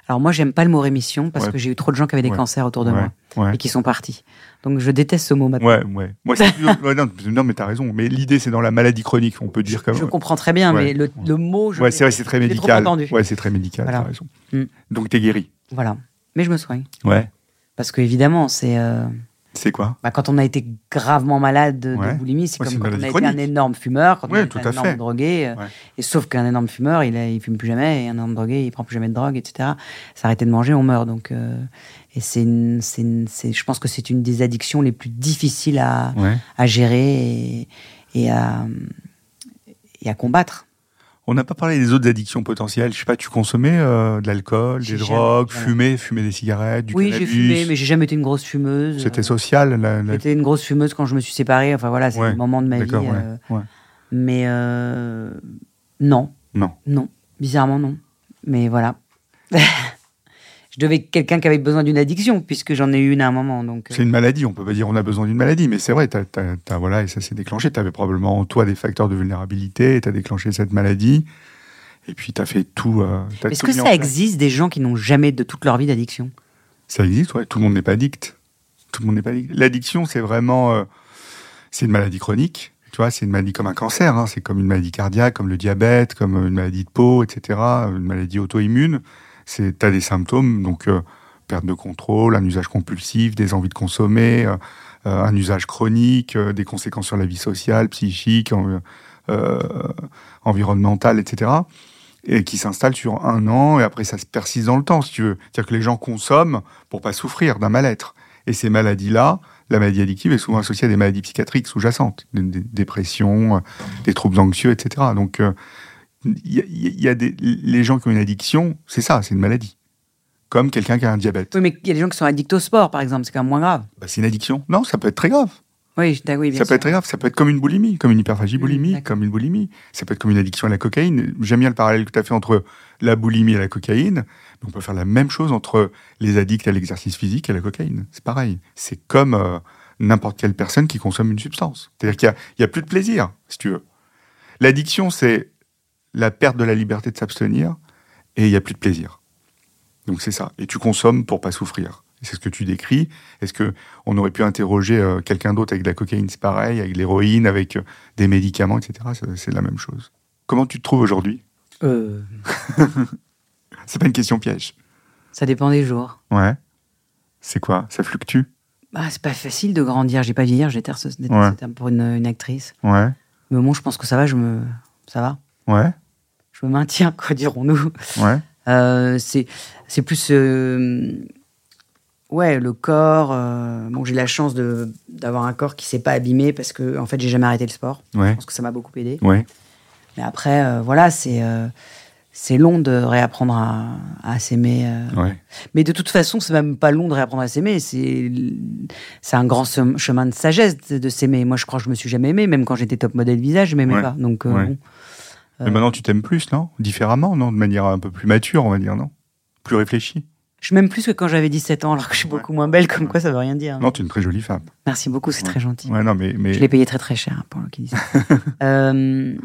Alors moi, j'aime pas le mot rémission parce Ouais. que j'ai eu trop de gens qui avaient des Ouais. cancers autour de ouais, moi et qui sont partis. Donc je déteste ce mot maintenant. Ouais, ouais. Moi, ouais, non, non, mais t'as raison. Mais l'idée, c'est dans la maladie chronique, on peut dire comme. Je comprends très bien, mais le, le mot, je Ouais, c'est vrai, c'est très médical. Ouais, c'est très médical. Voilà. T'as raison. Mm. Donc, t'es guéri. Voilà. Mais je me soigne. Ouais. Parce que évidemment, c'est euh, C'est quoi? Bah, quand on a été gravement malade de, Ouais. boulimie, c'est Ouais, comme quand on a été un énorme fumeur, quand Ouais, on a été un énorme fait. drogué. euh, Ouais. Et sauf qu'un énorme fumeur, il, a, il fume plus jamais, et un énorme drogué, il prend plus jamais de drogue, etc. S'arrêter de manger, on meurt. Donc, euh, et c'est, une- c'est, une- c'est- je pense que c'est une des addictions les plus difficiles à, Ouais. à gérer et, et à, et à combattre. On n'a pas parlé des autres addictions potentielles. Je sais pas, tu consommais euh, de l'alcool, des drogues, jamais. fumais, fumais des cigarettes, du oui, j'ai fumé, mais j'ai jamais été une grosse fumeuse. C'était Euh, social. La, la- J'étais une grosse fumeuse quand je me suis séparée. Enfin voilà, c'est Ouais, le moment de ma vie. Ouais, euh, ouais. Mais euh, non, Non. non, bizarrement non. Mais voilà. je devais quelqu'un qui avait besoin d'une addiction, puisque j'en ai eu une à un moment. Donc, euh, C'est une maladie, on peut pas dire on a besoin d'une maladie, mais c'est vrai, t'as- voilà, et ça s'est déclenché. Tu avais probablement en toi des facteurs de vulnérabilité, tu as déclenché cette maladie, et puis tu as fait tout. euh, Est-ce que ça existe des gens qui n'ont jamais de toute leur vie d'addiction? Ça existe, ouais. Tout le monde n'est pas addict. Tout le monde n'est pas addict. L'addiction, c'est vraiment. euh, c'est une maladie chronique. Tu vois, c'est une maladie comme un cancer. hein. C'est comme une maladie cardiaque, comme le diabète, comme une maladie de peau, etc. Une maladie auto-immune. C'est, t'as des symptômes, donc euh, perte de contrôle, un usage compulsif, des envies de consommer, euh, euh, un usage chronique, des conséquences sur la vie sociale, psychique, en- environnementale, etc. Et qui s'installe sur un an et après ça se persiste dans le temps, si tu veux. C'est-à-dire que les gens consomment pour pas souffrir d'un mal-être. Et ces maladies-là, la maladie addictive est souvent associée à des maladies psychiatriques sous-jacentes, des, des dépressions, des troubles anxieux, etc. Donc, il y a, il y a des, les gens qui ont une addiction, c'est ça, c'est une maladie. Comme quelqu'un qui a un diabète. Oui, mais il y a des gens qui sont addicts au sport, par exemple, c'est quand même moins grave. Bah, c'est une addiction. Non, ça peut être très grave. Oui, oui bien ça peut être très grave. Ça peut être comme une boulimie, comme une hyperphagie Mm, d'accord. comme une boulimie. Ça peut être comme une addiction à la cocaïne. J'aime bien le parallèle que tu as fait entre la boulimie et la cocaïne. Mais on peut faire la même chose entre les addicts à l'exercice physique et la cocaïne. C'est pareil. C'est comme euh, n'importe quelle personne qui consomme une substance. C'est-à-dire qu'il y a- il y a, plus de plaisir, si tu veux. L'addiction, c'est la perte de la liberté de s'abstenir et il n'y a plus de plaisir. Donc c'est ça. Et tu consommes pour pas souffrir. C'est ce que tu décris. Est-ce que on aurait pu interroger euh, quelqu'un d'autre avec de la cocaïne, c'est pareil, avec de l'héroïne, avec euh, des médicaments, etc. C'est- la même chose. Comment tu te trouves aujourd'hui? Euh, C'est pas une question piège. ça dépend des jours. Ouais. C'est quoi? Ça fluctue? Bah, c'est pas facile de grandir. J'ai pas vieillir, ce Ouais. terme pour une, une actrice. Ouais. Mais bon, je pense que ça va, je me, ça va. Ouais. Je me maintiens, quoi dirons-nous. Ouais. Euh, c'est, c'est plus, euh, ouais, le corps. euh, bon, j'ai la chance de d'avoir un corps qui s'est pas abîmé parce que, en fait, j'ai jamais arrêté le sport. Je Ouais. pense que ça m'a beaucoup aidé. Ouais. Mais après, voilà, c'est, c'est long de réapprendre à, à s'aimer. Ouais. Mais de toute façon, c'est même pas long de réapprendre à s'aimer. C'est, c'est un grand chemin de sagesse de, de s'aimer. Moi, je crois que je me suis jamais aimé, même quand j'étais top modèle visage, je m'aimais pas. Donc, bon. Mais maintenant, tu t'aimes plus, non? Différemment, non? De manière un peu plus mature, on va dire, non? Plus réfléchie Je m'aime plus que quand j'avais 17 ans, alors que je suis Ouais. beaucoup moins belle, comme quoi ça veut rien dire. Non, tu es une très jolie femme. Merci beaucoup, c'est Ouais. très gentil. Ouais, non, mais. mais... Je l'ai payé très très cher pour ça. Euh,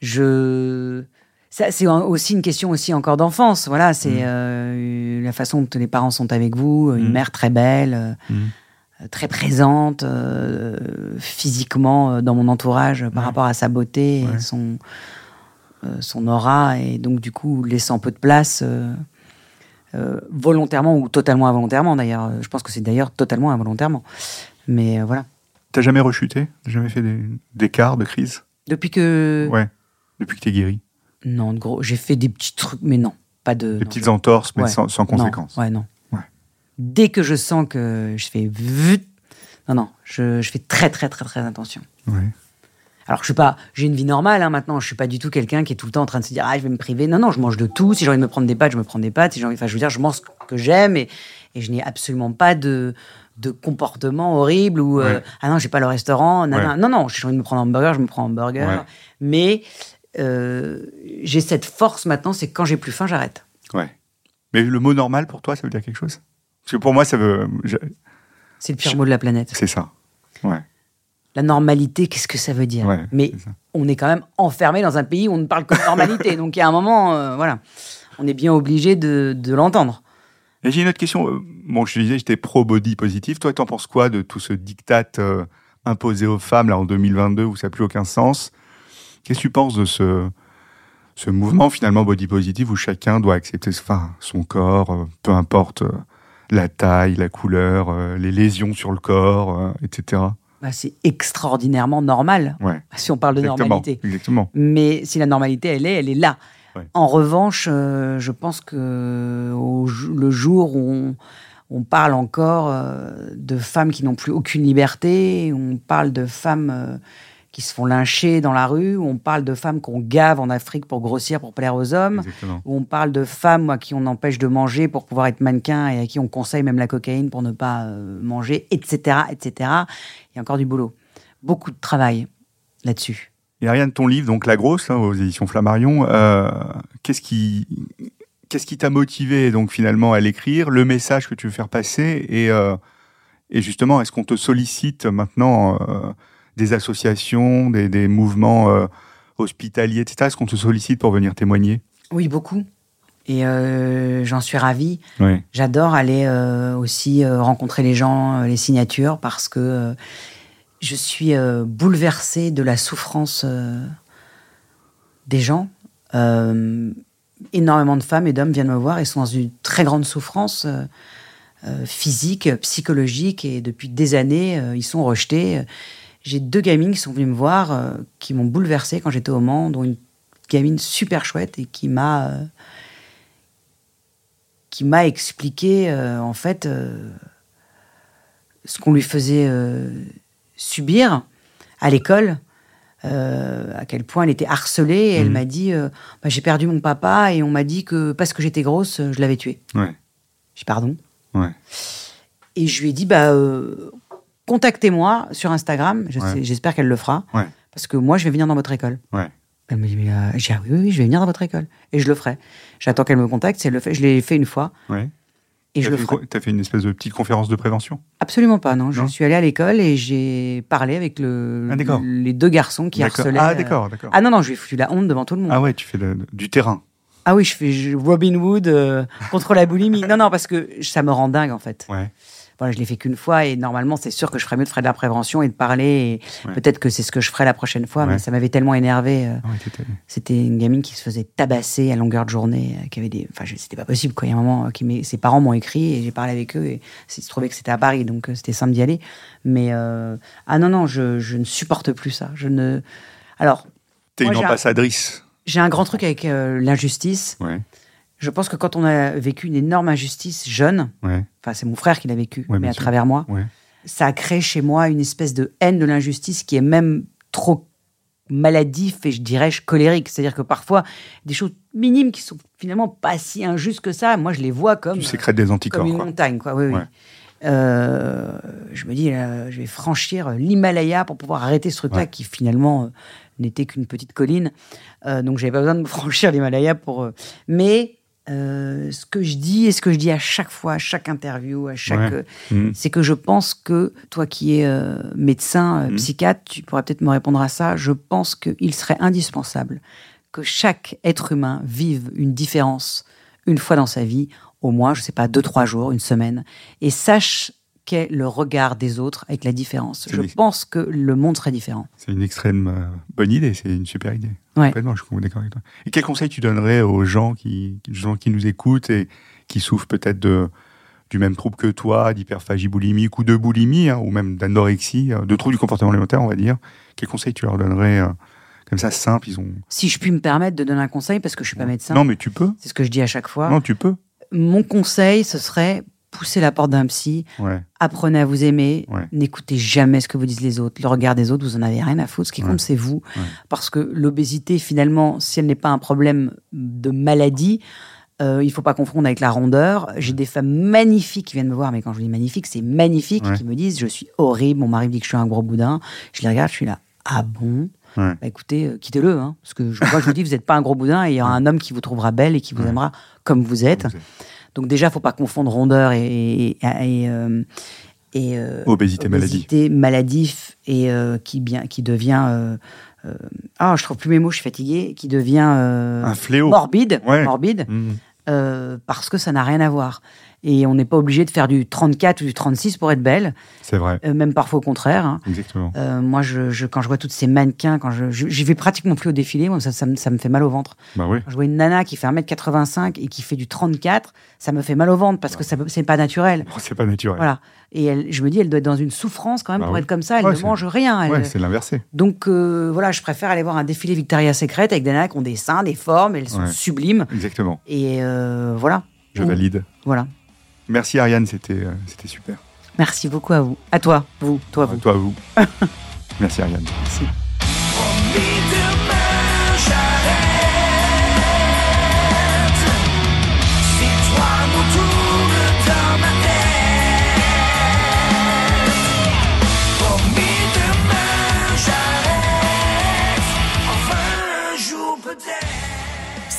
je. ça, C'est aussi une question aussi encore d'enfance. Voilà, c'est Mm. euh, la façon dont les parents sont avec vous. Une Mm. mère très belle, euh, Mm. euh, très présente euh, physiquement euh, dans mon entourage euh, par rapport à sa beauté et son, euh, son aura. Et donc, du coup, laissant peu de place. euh, euh, volontairement ou totalement involontairement d'ailleurs. Euh, Je pense que c'est d'ailleurs totalement involontairement. Mais euh, voilà. T'as jamais rechuté? T'as jamais fait des- d'écart, de crise? Depuis que. Ouais. Depuis que t'es guéri? Non, de gros, j'ai fait des petits trucs, mais non, pas de. Des non. petites entorses, mais Ouais. sans, conséquence. ouais, non. Ouais. Dès que je sens que je fais non, non, je, je fais très, très, très, très attention. Ouais. Alors, je suis pas, j'ai une vie normale hein, maintenant. Je suis pas du tout quelqu'un qui est tout le temps en train de se dire ah je vais me priver. Non, non, je mange de tout. Si j'ai envie de me prendre des pâtes, je me prends des pâtes. Si j'ai envie, enfin, je veux dire, je mange ce que j'aime et, et je n'ai absolument pas de de comportement horrible ou euh, Ouais. ah non j'ai pas le restaurant non Ouais. non non non j'ai envie de me prendre un hamburger je me prends un hamburger Ouais. mais euh, j'ai cette force maintenant c'est que quand j'ai plus faim j'arrête Ouais. Mais le mot normal pour toi, ça veut dire quelque chose? Parce que pour moi, ça veut. je- c'est le pire mot de la planète C'est ça. Ouais. La normalité qu'est-ce que ça veut dire Ouais, mais on est quand même enfermé dans un pays où on ne parle que de normalité. Donc il y a un moment, euh, voilà, on est bien obligé de, de l'entendre. J'ai une autre question. Euh, Bon, je te disais, j'étais pro-body positif. Toi, t'en penses quoi de tout ce diktat euh, imposé aux femmes là en 2022 où ça n'a plus aucun sens? Qu'est-ce que tu penses de ce, ce mouvement finalement body positif où chacun doit accepter enfin, son corps, euh, peu importe la taille, la couleur, les lésions sur le corps, etc. Bah, c'est extraordinairement normal, Ouais, si on parle de exactement. normalité. Exactement. Mais si la normalité, elle est, elle est là. Ouais. En revanche, euh, je pense que au le jour où on, on parle encore euh, de femmes qui n'ont plus aucune liberté, on parle de femmes euh, qui se font lyncher dans la rue, où on parle de femmes qu'on gave en Afrique pour grossir, pour plaire aux hommes, Exactement. où on parle de femmes à qui on empêche de manger pour pouvoir être mannequin et à qui on conseille même la cocaïne pour ne pas euh, manger, etc., etc. Il y a encore du boulot. Beaucoup de travail là-dessus. Et Ariane, ton livre, donc La Grosse, là, aux éditions Flammarion, euh, qu'est-ce qui qu'est-ce qui t'a motivé donc finalement à l'écrire, le message que tu veux faire passer et, euh, et justement, est-ce qu'on te sollicite maintenant euh, des associations, des, des mouvements euh, hospitaliers, etc. Est-ce qu'on te sollicite pour venir témoigner? Oui, beaucoup. Et euh, j'en suis ravie. Oui. J'adore aller euh, aussi rencontrer les gens, les signatures, parce que je suis bouleversée de la souffrance des gens. Énormément de femmes et d'hommes viennent me voir et sont dans une très grande souffrance physique, psychologique, et depuis des années, ils sont rejetés. J'ai deux gamines qui sont venues me voir, euh, qui m'ont bouleversée quand j'étais au Mans, dont une gamine super chouette et qui m'a euh, qui m'a expliqué euh, en fait ce qu'on lui faisait subir à l'école, à quel point elle était harcelée. Et elle Mhm. m'a dit Bah, J'ai perdu mon papa et on m'a dit que parce que j'étais grosse, je l'avais tué. Ouais. J'ai Pardon. Ouais. Et je lui ai dit bah, Contactez-moi sur Instagram. Je Ouais. sais- J'espère qu'elle le fera. Ouais. Parce que moi, je vais venir dans votre école. Ouais. Elle me dit, mais, euh, dit, ah oui, oui, oui, je vais venir dans votre école. Et je le ferai. J'attends qu'elle me contacte. Si elle le fait, je l'ai fait une fois. Et je le ferai. une- t'as fait une espèce de petite conférence de prévention? Absolument pas, non. Je suis allée à l'école et j'ai parlé avec le, Ah, les deux garçons qui harcelaient. Ah, euh, d'accord, d'accord. Ah non, non, je lui ai foutu la honte devant tout le monde. Ah ouais, tu fais du terrain. Ah oui, je fais Robin Hood euh, contre la boulimie. Non, non, parce que ça me rend dingue, en fait. Ouais. Voilà, je l'ai fait qu'une fois et normalement, c'est sûr que je ferais mieux de faire de la prévention et de parler. Ouais. Peut-être que c'est ce que je ferai la prochaine fois, Ouais. mais ça m'avait tellement énervé. euh, Ah ouais, C'était une gamine qui se faisait tabasser à longueur de journée, euh, qui avait des. Enfin, c'était pas possible, quoi. Il y a un moment, euh, qui ses parents m'ont écrit et j'ai parlé avec eux et il se trouvait que c'était à Paris, donc c'était simple d'y aller. Mais euh, ah non, non, je, je ne supporte plus ça. Je ne. Alors, T'es une ambassadrice. j'ai un grand truc avec euh, l'injustice. Ouais. Je pense que quand on a vécu une énorme injustice jeune, Ouais. enfin, c'est mon frère qui l'a vécu, Ouais, mais à sûr. travers moi, Ouais. ça a créé chez moi une espèce de haine de l'injustice qui est même trop maladif et je dirais je colérique. C'est-à-dire que parfois, des choses minimes qui sont finalement pas si injustes que ça, moi je les vois comme, Tu sécrètes des anticorps. comme une quoi. montagne. Quoi. Oui, oui. Euh, je me dis, je vais franchir l'Himalaya pour pouvoir arrêter ce truc-là qui finalement euh, n'était qu'une petite colline. Euh, donc j'avais pas besoin de franchir l'Himalaya pour. euh, Mais Euh, ce que je dis et ce que je dis à chaque fois, à chaque interview, à chaque, Ouais. euh, Mhm. c'est que je pense que toi qui es euh, médecin, euh, Mhm. psychiatre, tu pourrais peut-être me répondre à ça. Je pense qu'il serait indispensable que chaque être humain vive une différence une fois dans sa vie, au moins, je sais pas, deux, trois jours, une semaine, et sache qu'est le regard des autres avec la différence. Je pense que le monde serait différent. C'est une extrême bonne idée, c'est une super idée. Ouais. Complètement, je suis d'accord avec toi. Et quel conseil tu donnerais aux gens qui, qui- gens qui nous écoutent et qui souffrent peut-être de, du même trouble que toi, d'hyperphagie boulimique ou de boulimie, hein, ou même d'anorexie, euh, de troubles du comportement alimentaire, on va dire Quel conseil tu leur donnerais euh, comme ça, simple ils ont... Si je puis me permettre de donner un conseil, parce que je suis pas médecin, Non, mais tu peux. c'est ce que je dis à chaque fois. Non, tu peux. Mon conseil, ce serait pousser la porte d'un psy, Ouais. apprenez à vous aimer, Ouais. n'écoutez jamais ce que vous disent les autres. Le regard des autres, vous en avez rien à foutre. Ce qui Ouais. compte, c'est vous. Parce que l'obésité, finalement, si elle n'est pas un problème de maladie, euh, il faut pas confondre avec la rondeur. J'ai des femmes magnifiques qui viennent me voir, mais quand je dis magnifique, c'est magnifique, qui me disent je suis horrible, mon mari me dit que je suis un gros boudin. Je les regarde, je suis là, ah bon? Bah, écoutez, euh, quittez-le, hein, parce que je, moi, je vous dis, vous n'êtes pas un gros boudin et il y aura un homme qui vous trouvera belle et qui vous aimera comme vous êtes. Vous êtes- Donc déjà, faut pas confondre rondeur et, et, et, euh, et, euh, Obésité, maladie. obésité, maladif et euh, qui bien qui devient ah je trouve plus mes mots, je suis fatiguée, qui devient Un fléau. morbide, Ouais. morbide euh, parce que ça n'a rien à voir. Et on n'est pas obligé de faire du 34 ou du 36 pour être belle, C'est vrai, euh, même parfois au contraire. hein. exactement. Euh, moi, je, je- quand je vois toutes ces mannequins, quand je, je- j'y vais pratiquement plus au défilé, moi, ça, ça, me- ça me fait mal au ventre. Bah oui. Quand je vois une nana qui fait 1m85 et qui fait du 34, ça me fait mal au ventre parce que ça, c'est pas naturel. Oh, c'est pas naturel. Voilà. Et elle, je me dis, elle doit être dans une souffrance quand même Bah pour oui. être comme ça. Elle Ouais, ne mange rien. elle. Ouais, c'est l'inversé. Donc euh, voilà, je préfère aller voir un défilé Victoria's Secret avec des nanas qui ont des seins, des formes, elles sont Ouais. sublimes. Exactement. Et euh, voilà. Je valide. Voilà. Merci Ariane, c'était euh, c'était super. Merci beaucoup à vous. À toi, vous, toi, vous. Toi, vous. Merci Ariane. Merci.